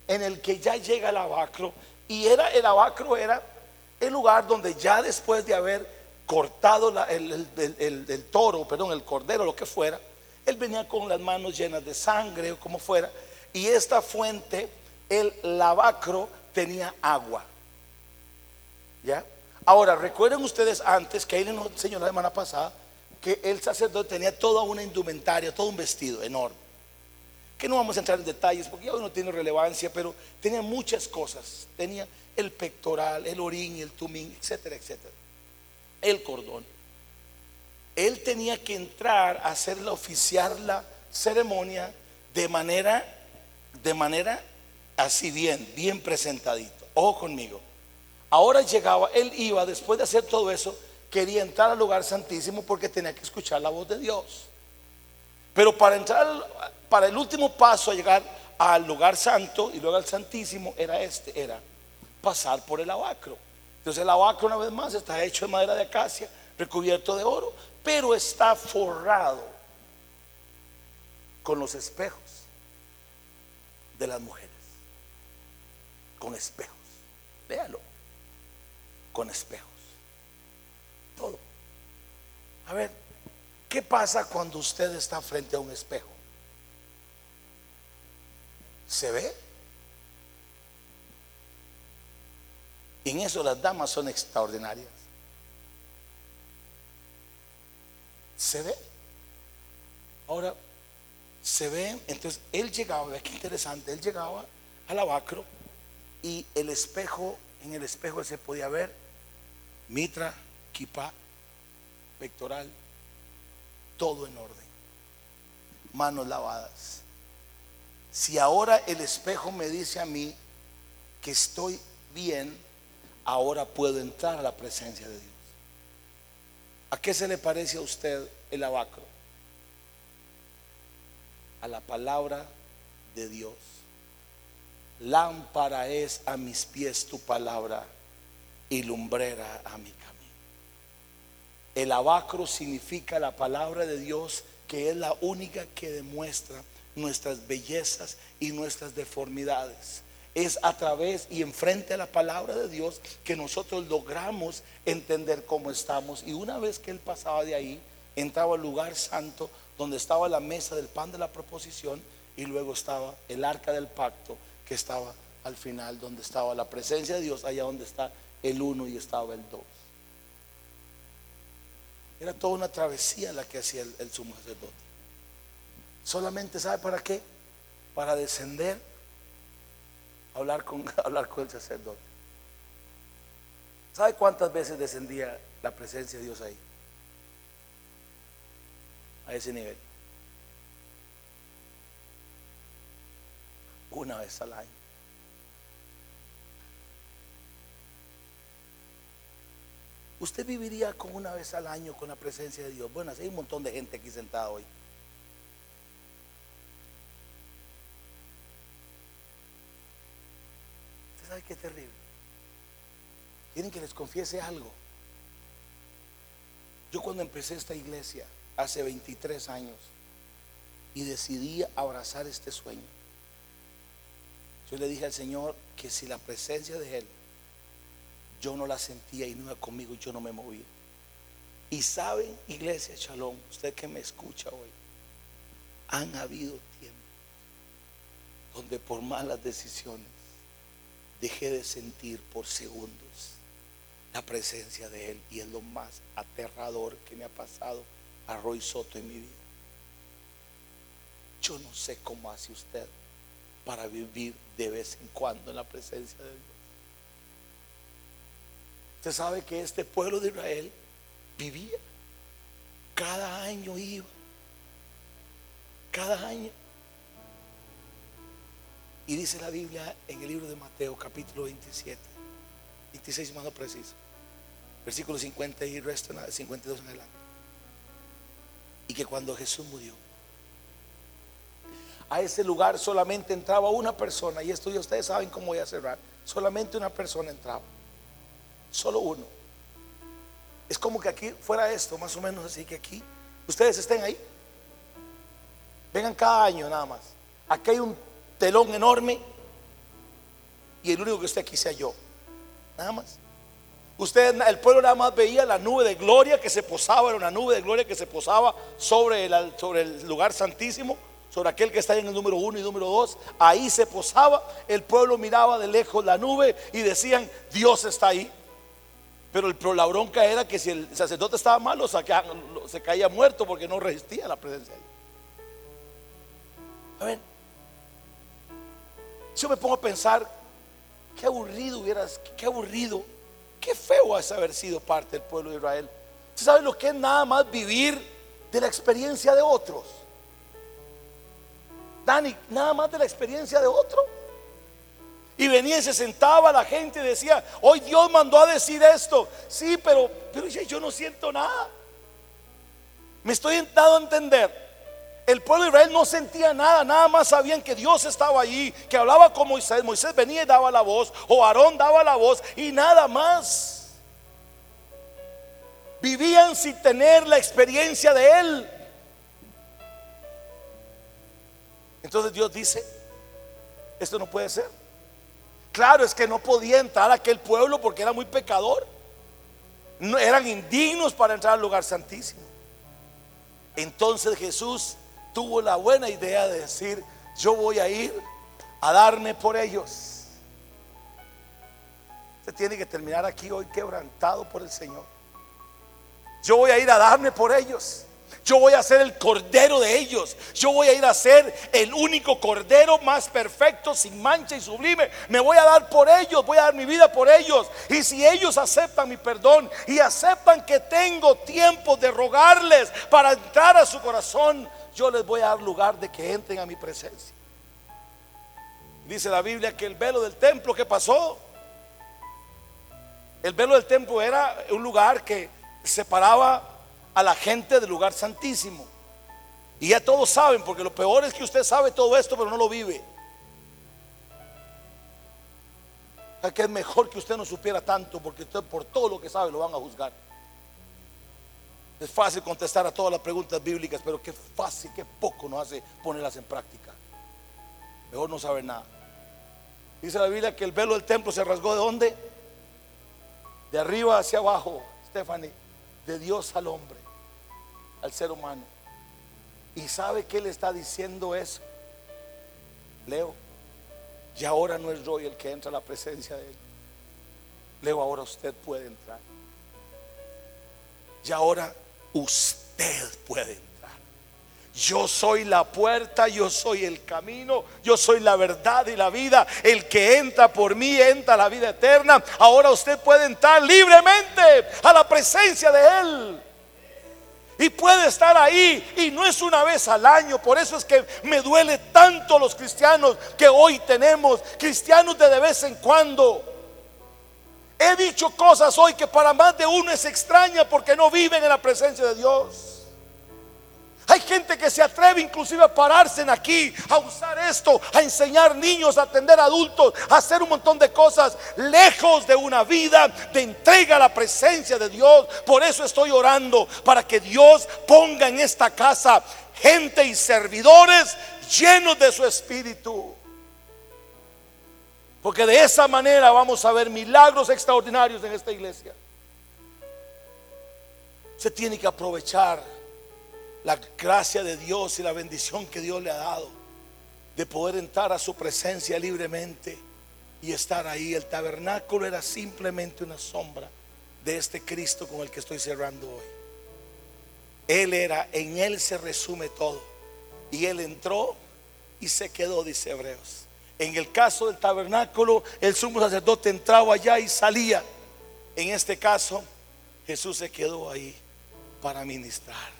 en el que ya llega el abacro. Y era el abacro era el lugar donde ya después de haber cortado el, toro, perdón, el cordero, lo que fuera, él venía con las manos llenas de sangre o como fuera, y esta fuente, el lavacro, tenía agua. ¿Ya? Ahora, recuerden ustedes antes que ahí nos enseñó la semana pasada que el sacerdote tenía toda una indumentaria, todo un vestido enorme. Que no vamos a entrar en detalles porque ya hoy no tiene relevancia, pero tenía muchas cosas. Tenía el pectoral, el orín, el tumín, etcétera, etcétera el cordón. Él tenía que entrar a hacer la oficiar la ceremonia de manera, de manera así bien, bien presentadito. Ojo conmigo. Ahora llegaba, él iba, después de hacer todo eso, quería entrar al lugar santísimo porque tenía que escuchar la voz de Dios. Pero para entrar, para el último paso a llegar al lugar santo y luego al santísimo era este, era pasar por el abacro. Entonces el abaco una vez más está hecho de madera de acacia, recubierto de oro, pero está forrado con los espejos de las mujeres. Con espejos. Véalo. Con espejos. Todo. A ver, ¿qué pasa cuando usted está frente a un espejo? ¿Se ve? En eso las damas son extraordinarias. Se ve. Ahora, se ve, entonces él llegaba, ve qué interesante, él llegaba al abacro y el espejo, en el espejo se podía ver mitra, kippah, pectoral, todo en orden, manos lavadas. Si ahora el espejo me dice a mí que estoy bien, ahora puedo entrar a la presencia de Dios. ¿A qué se le parece a usted el abacro? A la palabra de Dios. Lámpara es a mis pies tu palabra y lumbrera a mi camino. El abacro significa la palabra de Dios que es la única que demuestra nuestras bellezas y nuestras deformidades es a través y enfrente a la palabra de Dios que nosotros logramos entender cómo estamos. Y una vez que Él pasaba de ahí, entraba al lugar santo donde estaba la mesa del pan de la proposición y luego estaba el arca del pacto que estaba al final, donde estaba la presencia de Dios, allá donde está el uno y estaba el dos. Era toda una travesía la que hacía el, el sumo sacerdote. Solamente, ¿sabe para qué? Para descender hablar con, hablar con el sacerdote. ¿Sabe cuántas veces descendía la presencia de Dios ahí? A ese nivel. Una vez al año. ¿Usted viviría con una vez al año con la presencia de Dios? Bueno, hay un montón de gente aquí sentada hoy. ¿Sabe qué terrible? Quieren que les confiese algo. Yo cuando empecé esta iglesia hace 23 años y decidí abrazar este sueño, yo le dije al Señor que si la presencia de Él yo no la sentía y no iba conmigo, yo no me movía. Y saben, iglesia Shalom, usted que me escucha hoy, han habido tiempos donde por malas decisiones dejé de sentir por segundos la presencia de Él. Y es lo más aterrador que me ha pasado a Roy Soto en mi vida. Yo no sé cómo hace usted para vivir de vez en cuando en la presencia de Dios. Usted sabe que este pueblo de Israel vivía. Cada año iba. Cada año. Y dice la Biblia en el libro de Mateo capítulo 27, 26 más no preciso, versículo 50 y resto 52 en adelante. Y que cuando Jesús murió, a ese lugar solamente entraba una persona, y esto ya ustedes saben cómo voy a cerrar, solamente una persona entraba, solo uno. Es como que aquí fuera esto, más o menos así que aquí, ustedes estén ahí, vengan cada año nada más. Aquí hay un telón enorme y el único que esté aquí sea yo. Nada más. Usted, el pueblo nada más veía la nube de gloria que se posaba, era una nube de gloria que se posaba sobre el, sobre el lugar santísimo, sobre aquel que está en el número uno y número dos. Ahí se posaba, el pueblo miraba de lejos la nube y decían, Dios está ahí. Pero el, la bronca era que si el sacerdote estaba malo, se caía muerto porque no resistía la presencia de Dios. A ver, yo me pongo a pensar, qué aburrido hubieras, qué aburrido, qué feo es haber sido parte del pueblo de Israel. ¿Usted sabe lo que es nada más vivir de la experiencia de otros? Dani, nada más de la experiencia de otro. Y venía y se sentaba la gente y decía, hoy Dios mandó a decir esto. Sí, pero, pero yo no siento nada. Me estoy dando a entender el pueblo de Israel no sentía nada, nada más sabían que Dios estaba allí, que hablaba con Moisés, Moisés venía y daba la voz, o Aarón daba la voz, y nada más. Vivían sin tener la experiencia de Él. Entonces Dios dice, esto no puede ser. Claro, es que no podía entrar aquel pueblo porque era muy pecador. No, eran indignos para entrar al lugar santísimo. Entonces Jesús tuvo la buena idea de decir, yo voy a ir a darme por ellos. Usted tiene que terminar aquí hoy quebrantado por el Señor. Yo voy a ir a darme por ellos. Yo voy a ser el cordero de ellos. Yo voy a ir a ser el único cordero más perfecto, sin mancha y sublime. Me voy a dar por ellos, voy a dar mi vida por ellos. Y si ellos aceptan mi perdón y aceptan que tengo tiempo de rogarles para entrar a su corazón, yo les voy a dar lugar de que entren a mi presencia. Dice la Biblia que el velo del templo, ¿qué pasó? El velo del templo era un lugar que separaba a la gente del lugar santísimo. Y ya todos saben, porque lo peor es que usted sabe todo esto, pero no lo vive. que es mejor que usted no supiera tanto, porque usted por todo lo que sabe lo van a juzgar. Es fácil contestar a todas las preguntas bíblicas, pero qué fácil, qué poco nos hace ponerlas en práctica. Mejor no saber nada. Dice la Biblia que el velo del templo se rasgó de dónde? De arriba hacia abajo, Stephanie, de Dios al hombre, al ser humano. ¿Y sabe qué le está diciendo eso? Leo, y ahora no es Roy el que entra a la presencia de él. Leo, ahora usted puede entrar. Y ahora usted puede entrar. Yo soy la puerta, yo soy el camino, yo soy la verdad y la vida. El que entra por mí entra a la vida eterna. Ahora usted puede entrar libremente a la presencia de Él. Y puede estar ahí y no es una vez al año. Por eso es que me duele tanto los cristianos que hoy tenemos. Cristianos de de vez en cuando He dicho cosas hoy que para más de uno es extraña porque no viven en la presencia de Dios. Hay gente que se atreve inclusive a pararse en aquí, a usar esto, a enseñar niños, a atender adultos, a hacer un montón de cosas lejos de una vida de entrega a la presencia de Dios. Por eso estoy orando para que Dios ponga en esta casa gente y servidores llenos de su espíritu. Porque de esa manera vamos a ver milagros extraordinarios en esta iglesia. Se tiene que aprovechar la gracia de Dios y la bendición que Dios le ha dado de poder entrar a su presencia libremente y estar ahí. El tabernáculo era simplemente una sombra de este Cristo con el que estoy cerrando hoy. Él era, en Él se resume todo. Y Él entró y se quedó, dice Hebreos. En el caso del tabernáculo, el sumo sacerdote entraba allá y salía. En este caso, Jesús se quedó ahí para ministrar.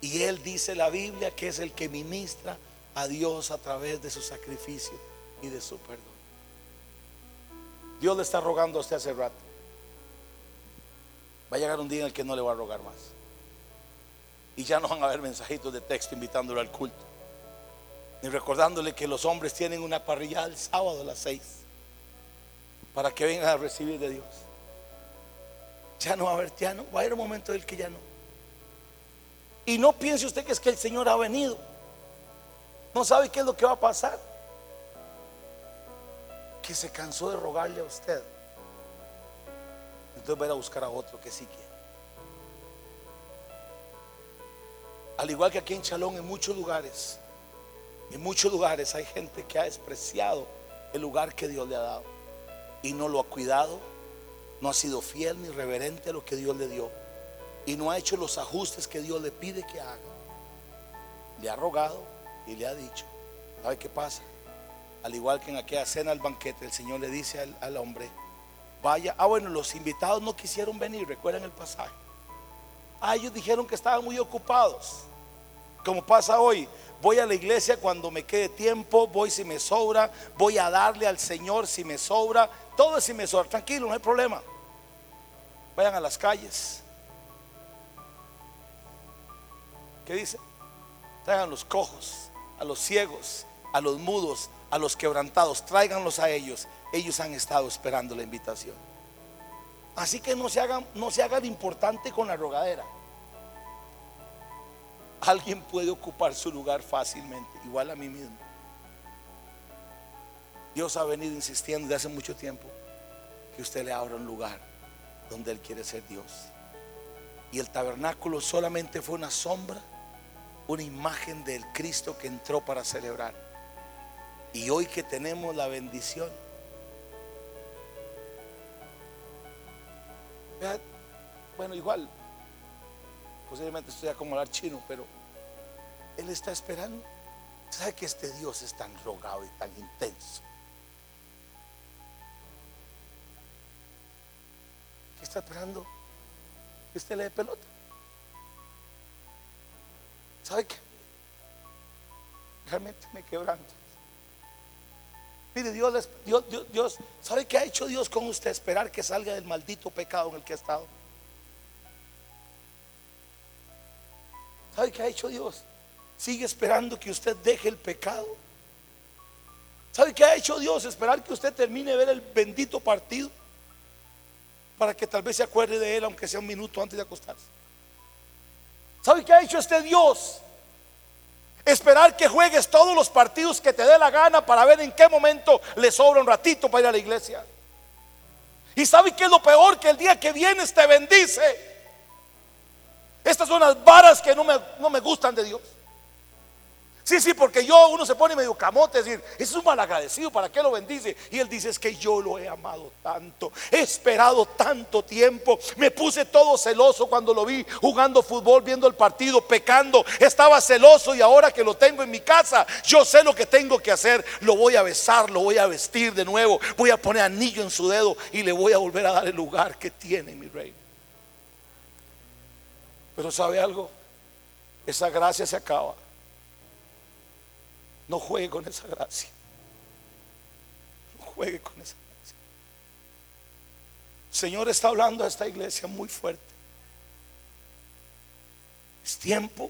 Y Él dice la Biblia que es el que ministra a Dios a través de su sacrificio y de su perdón. Dios le está rogando a usted hace rato. Va a llegar un día en el que no le va a rogar más. Y ya no van a haber mensajitos de texto invitándolo al culto. Ni recordándole que los hombres tienen una parrilla el sábado a las seis. Para que vengan a recibir de Dios. Ya no va a haber, ya no. Va a haber un momento del que ya no. Y no piense usted que es que el Señor ha venido. No sabe qué es lo que va a pasar. Que se cansó de rogarle a usted. Entonces va a ir a buscar a otro que sí quiere. Al igual que aquí en Chalón, en muchos lugares, en muchos lugares hay gente que ha despreciado el lugar que Dios le ha dado y no lo ha cuidado, no ha sido fiel ni reverente a lo que Dios le dio y no ha hecho los ajustes que Dios le pide que haga. Le ha rogado y le ha dicho, ¿sabe qué pasa? Al igual que en aquella cena al banquete, el Señor le dice al, al hombre, vaya, ah bueno, los invitados no quisieron venir, recuerdan el pasaje. Ah, ellos dijeron que estaban muy ocupados. Como pasa hoy, voy a la iglesia cuando me quede tiempo, voy si me sobra, voy a darle al Señor si me sobra, todo si me sobra, tranquilo, no hay problema. Vayan a las calles. ¿Qué dice? Traigan a los cojos, a los ciegos, a los mudos, a los quebrantados, tráiganlos a ellos. Ellos han estado esperando la invitación. Así que no se hagan, no se hagan importante con la rogadera. Alguien puede ocupar su lugar fácilmente, igual a mí mismo. Dios ha venido insistiendo desde hace mucho tiempo que usted le abra un lugar donde Él quiere ser Dios. Y el tabernáculo solamente fue una sombra, una imagen del Cristo que entró para celebrar. Y hoy que tenemos la bendición, bueno, igual, posiblemente estoy a acomodar chino, pero Él está esperando. ¿Sabe que este Dios es tan rogado y tan intenso? ¿Qué está esperando? Que usted le dé pelota. ¿Sabe qué? Realmente me quebranto. Mire, Dios, Dios, Dios, Dios, ¿sabe qué ha hecho Dios con usted? Esperar que salga del maldito pecado en el que ha estado. ¿Sabe qué ha hecho Dios? Sigue esperando que usted deje el pecado. ¿Sabe qué ha hecho Dios? Esperar que usted termine de ver el bendito partido para que tal vez se acuerde de él, aunque sea un minuto antes de acostarse. ¿Sabe qué ha hecho este Dios? Esperar que juegues todos los partidos que te dé la gana para ver en qué momento le sobra un ratito para ir a la iglesia. Y sabe que es lo peor que el día que vienes te bendice. Estas son las varas que no me, no me gustan de Dios. Sí, sí, porque yo uno se pone medio camote, es decir, es un malagradecido, ¿para qué lo bendice? Y él dice, es que yo lo he amado tanto, he esperado tanto tiempo, me puse todo celoso cuando lo vi jugando fútbol, viendo el partido, pecando, estaba celoso y ahora que lo tengo en mi casa, yo sé lo que tengo que hacer, lo voy a besar, lo voy a vestir de nuevo, voy a poner anillo en su dedo y le voy a volver a dar el lugar que tiene mi rey. Pero ¿sabe algo? Esa gracia se acaba. No juegue con esa gracia. No juegue con esa gracia. El Señor está hablando a esta iglesia muy fuerte. Es tiempo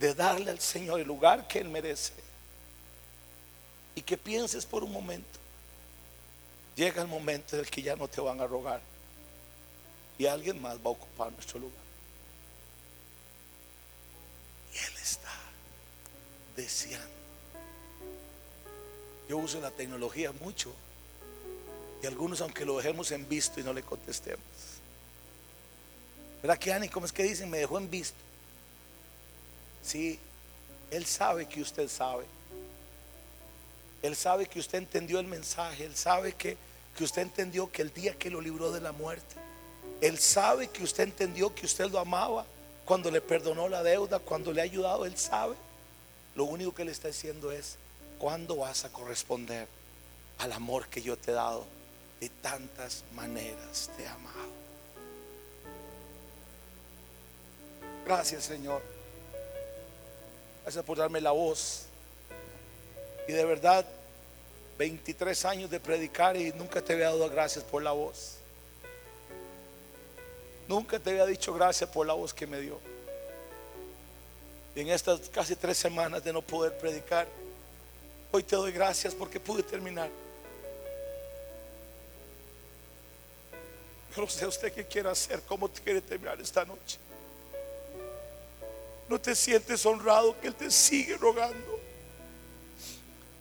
de darle al Señor el lugar que Él merece. Y que pienses por un momento. Llega el momento en el que ya no te van a rogar y alguien más va a ocupar nuestro lugar. Y Él está deseando. Yo uso la tecnología mucho y algunos aunque lo dejemos en visto y no le contestemos. ¿Verdad que Ani? ¿Cómo es que dicen? Me dejó en visto. Sí, Él sabe que usted sabe. Él sabe que usted entendió el mensaje. Él sabe que que usted entendió que el día que lo libró de la muerte, Él sabe que usted entendió que usted lo amaba cuando le perdonó la deuda, cuando le ha ayudado, Él sabe. Lo único que le está diciendo es, ¿cuándo vas a corresponder al amor que yo te he dado? De tantas maneras te he amado. Gracias Señor. Gracias por darme la voz. Y de verdad, 23 años de predicar y nunca te había dado gracias por la voz. Nunca te había dicho gracias por la voz que me dio. Y en estas casi tres semanas de no poder predicar, hoy te doy gracias porque pude terminar. Pero sé usted qué quiere hacer, cómo quiere terminar esta noche. No te sientes honrado que Él te sigue rogando.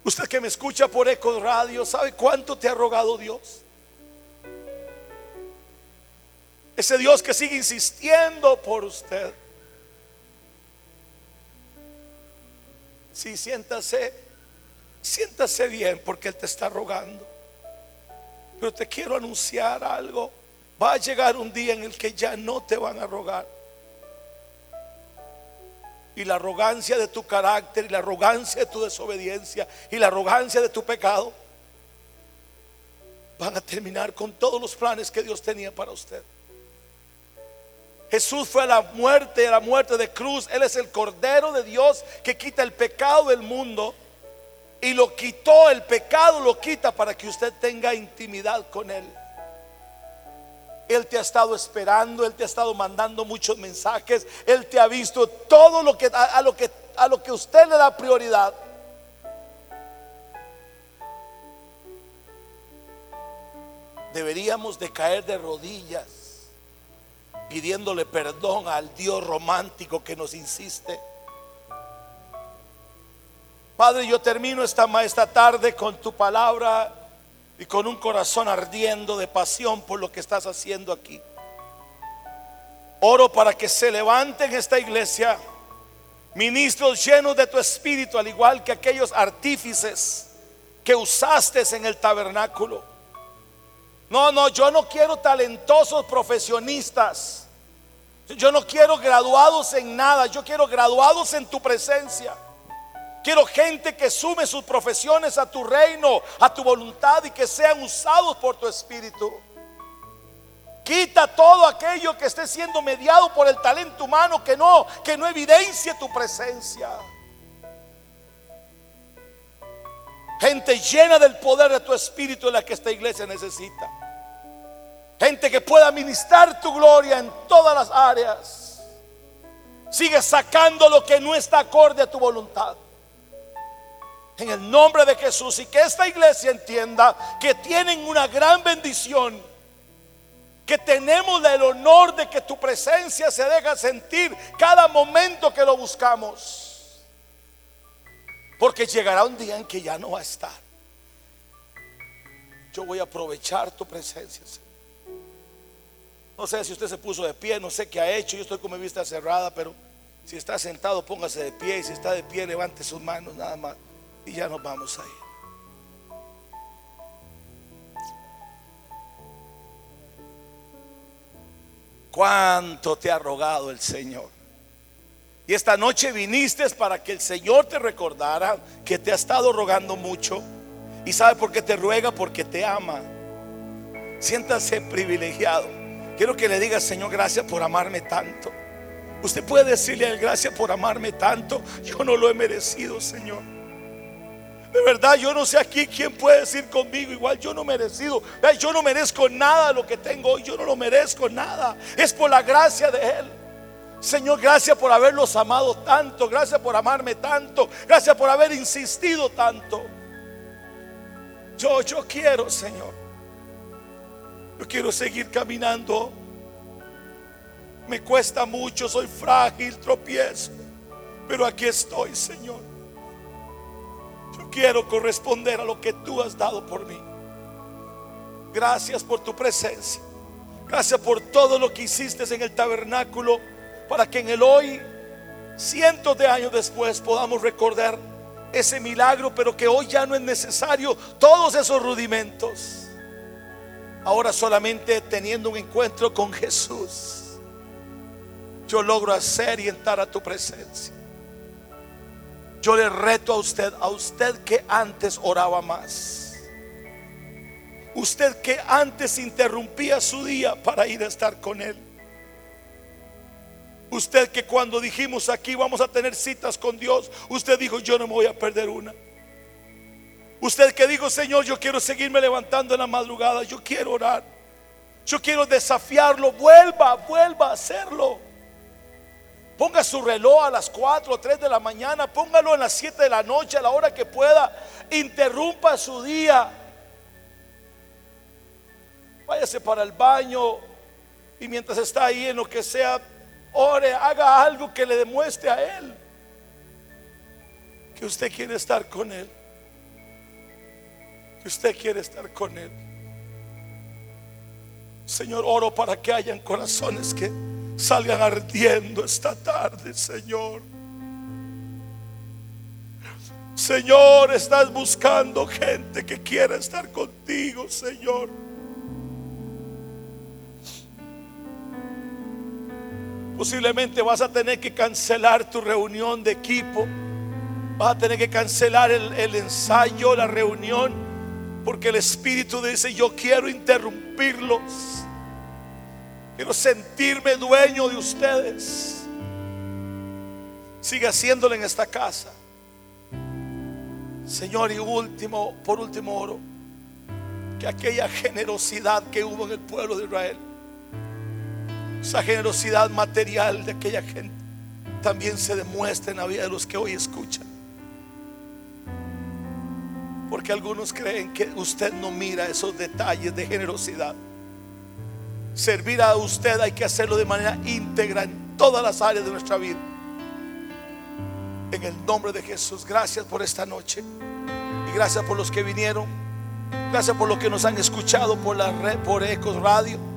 Usted que me escucha por Eco Radio, ¿sabe cuánto te ha rogado Dios? Ese Dios que sigue insistiendo por usted. Sí, siéntase, siéntase bien porque Él te está rogando. Pero te quiero anunciar algo. Va a llegar un día en el que ya no te van a rogar y la arrogancia de tu carácter y la arrogancia de tu desobediencia y la arrogancia de tu pecado van a terminar con todos los planes que Dios tenía para usted. Jesús fue a la muerte, a la muerte de cruz. Él es el Cordero de Dios que quita el pecado del mundo. Y lo quitó, el pecado lo quita para que usted tenga intimidad con Él. Él te ha estado esperando, Él te ha estado mandando muchos mensajes, Él te ha visto todo lo que a, lo que a lo que usted le da prioridad. Deberíamos de caer de rodillas pidiéndole perdón al Dios romántico que nos insiste. Padre, yo termino esta, esta tarde con tu palabra y con un corazón ardiendo de pasión por lo que estás haciendo aquí. Oro para que se levante en esta iglesia ministros llenos de tu espíritu, al igual que aquellos artífices que usaste en el tabernáculo. No, no, yo no quiero talentosos profesionistas. Yo no quiero graduados en nada, yo quiero graduados en tu presencia. Quiero gente que sume sus profesiones a tu reino, a tu voluntad y que sean usados por tu espíritu. Quita todo aquello que esté siendo mediado por el talento humano que no, que no evidencie tu presencia. Gente llena del poder de tu espíritu es la que esta iglesia necesita. Gente que pueda ministrar tu gloria en todas las áreas. Sigue sacando lo que no está acorde a tu voluntad en el nombre de Jesús y que esta iglesia entienda que tienen una gran bendición, que tenemos el honor de que tu presencia se deja sentir cada momento que lo buscamos. Porque llegará un día en que ya no va a estar. Yo voy a aprovechar tu presencia. No sé si usted se puso de pie, no sé qué ha hecho, yo estoy con mi vista cerrada, pero si está sentado, póngase de pie y si está de pie, levante sus manos nada más y ya nos vamos a ir. ¿Cuánto te ha rogado el Señor? Y esta noche viniste para que el Señor te recordara que te ha estado rogando mucho. ¿Y sabe por qué te ruega? Porque te ama. Siéntase privilegiado. Quiero que le diga, Señor, gracias por amarme tanto. Usted puede decirle a Él, gracias por amarme tanto. Yo no lo he merecido, Señor. De verdad, yo no sé aquí quién puede decir conmigo, igual yo no merecido. Yo no merezco nada lo que tengo hoy, yo no lo merezco nada. Es por la gracia de Él. Señor, gracias por haberlos amado tanto, gracias por amarme tanto, gracias por haber insistido tanto. Yo, yo quiero, Señor. Yo quiero seguir caminando. Me cuesta mucho, soy frágil, tropiezo. Pero aquí estoy, Señor quiero corresponder a lo que tú has dado por mí. Gracias por tu presencia. Gracias por todo lo que hiciste en el tabernáculo para que en el hoy, cientos de años después, podamos recordar ese milagro, pero que hoy ya no es necesario todos esos rudimentos. Ahora solamente teniendo un encuentro con Jesús, yo logro hacer y entrar a tu presencia. Yo le reto a usted, a usted que antes oraba más. Usted que antes interrumpía su día para ir a estar con Él. Usted que cuando dijimos aquí vamos a tener citas con Dios, usted dijo yo no me voy a perder una. Usted que dijo, Señor, yo quiero seguirme levantando en la madrugada, yo quiero orar, yo quiero desafiarlo, vuelva, vuelva a hacerlo. Ponga su reloj a las 4 o 3 de la mañana, póngalo en las 7 de la noche, a la hora que pueda, interrumpa su día. Váyase para el baño y mientras está ahí en lo que sea, ore, haga algo que le demuestre a Él que usted quiere estar con Él usted quiere estar con Él. Señor, oro para que hayan corazones que salgan ardiendo esta tarde, Señor. Señor, estás buscando gente que quiera estar contigo, Señor. Posiblemente vas a tener que cancelar tu reunión de equipo. Vas a tener que cancelar el, el ensayo, la reunión porque el Espíritu dice, yo quiero interrumpirlos. Quiero sentirme dueño de ustedes. Sigue haciéndolo en esta casa. Señor, y último, por último oro, que aquella generosidad que hubo en el pueblo de Israel, esa generosidad material de aquella gente, también se demuestre en la vida de los que hoy escuchan. Porque algunos creen que usted no mira esos detalles de generosidad. Servir a usted hay que hacerlo de manera íntegra en todas las áreas de nuestra vida. En el nombre de Jesús, gracias por esta noche. Y gracias por los que vinieron. Gracias por los que nos han escuchado por la red, por Ecos Radio.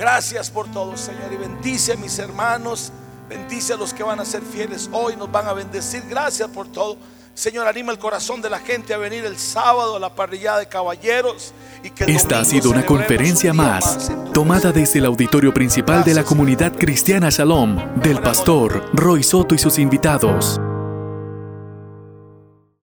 Gracias por todo, Señor. Y bendice a mis hermanos. Bendice a los que van a ser fieles hoy. Nos van a bendecir. Gracias por todo. Señor, anima el corazón de la gente a venir el sábado a la parrilla de caballeros. Y que Esta ha sido una conferencia más, tomada desde el auditorio principal de la comunidad cristiana Shalom, del pastor Roy Soto y sus invitados.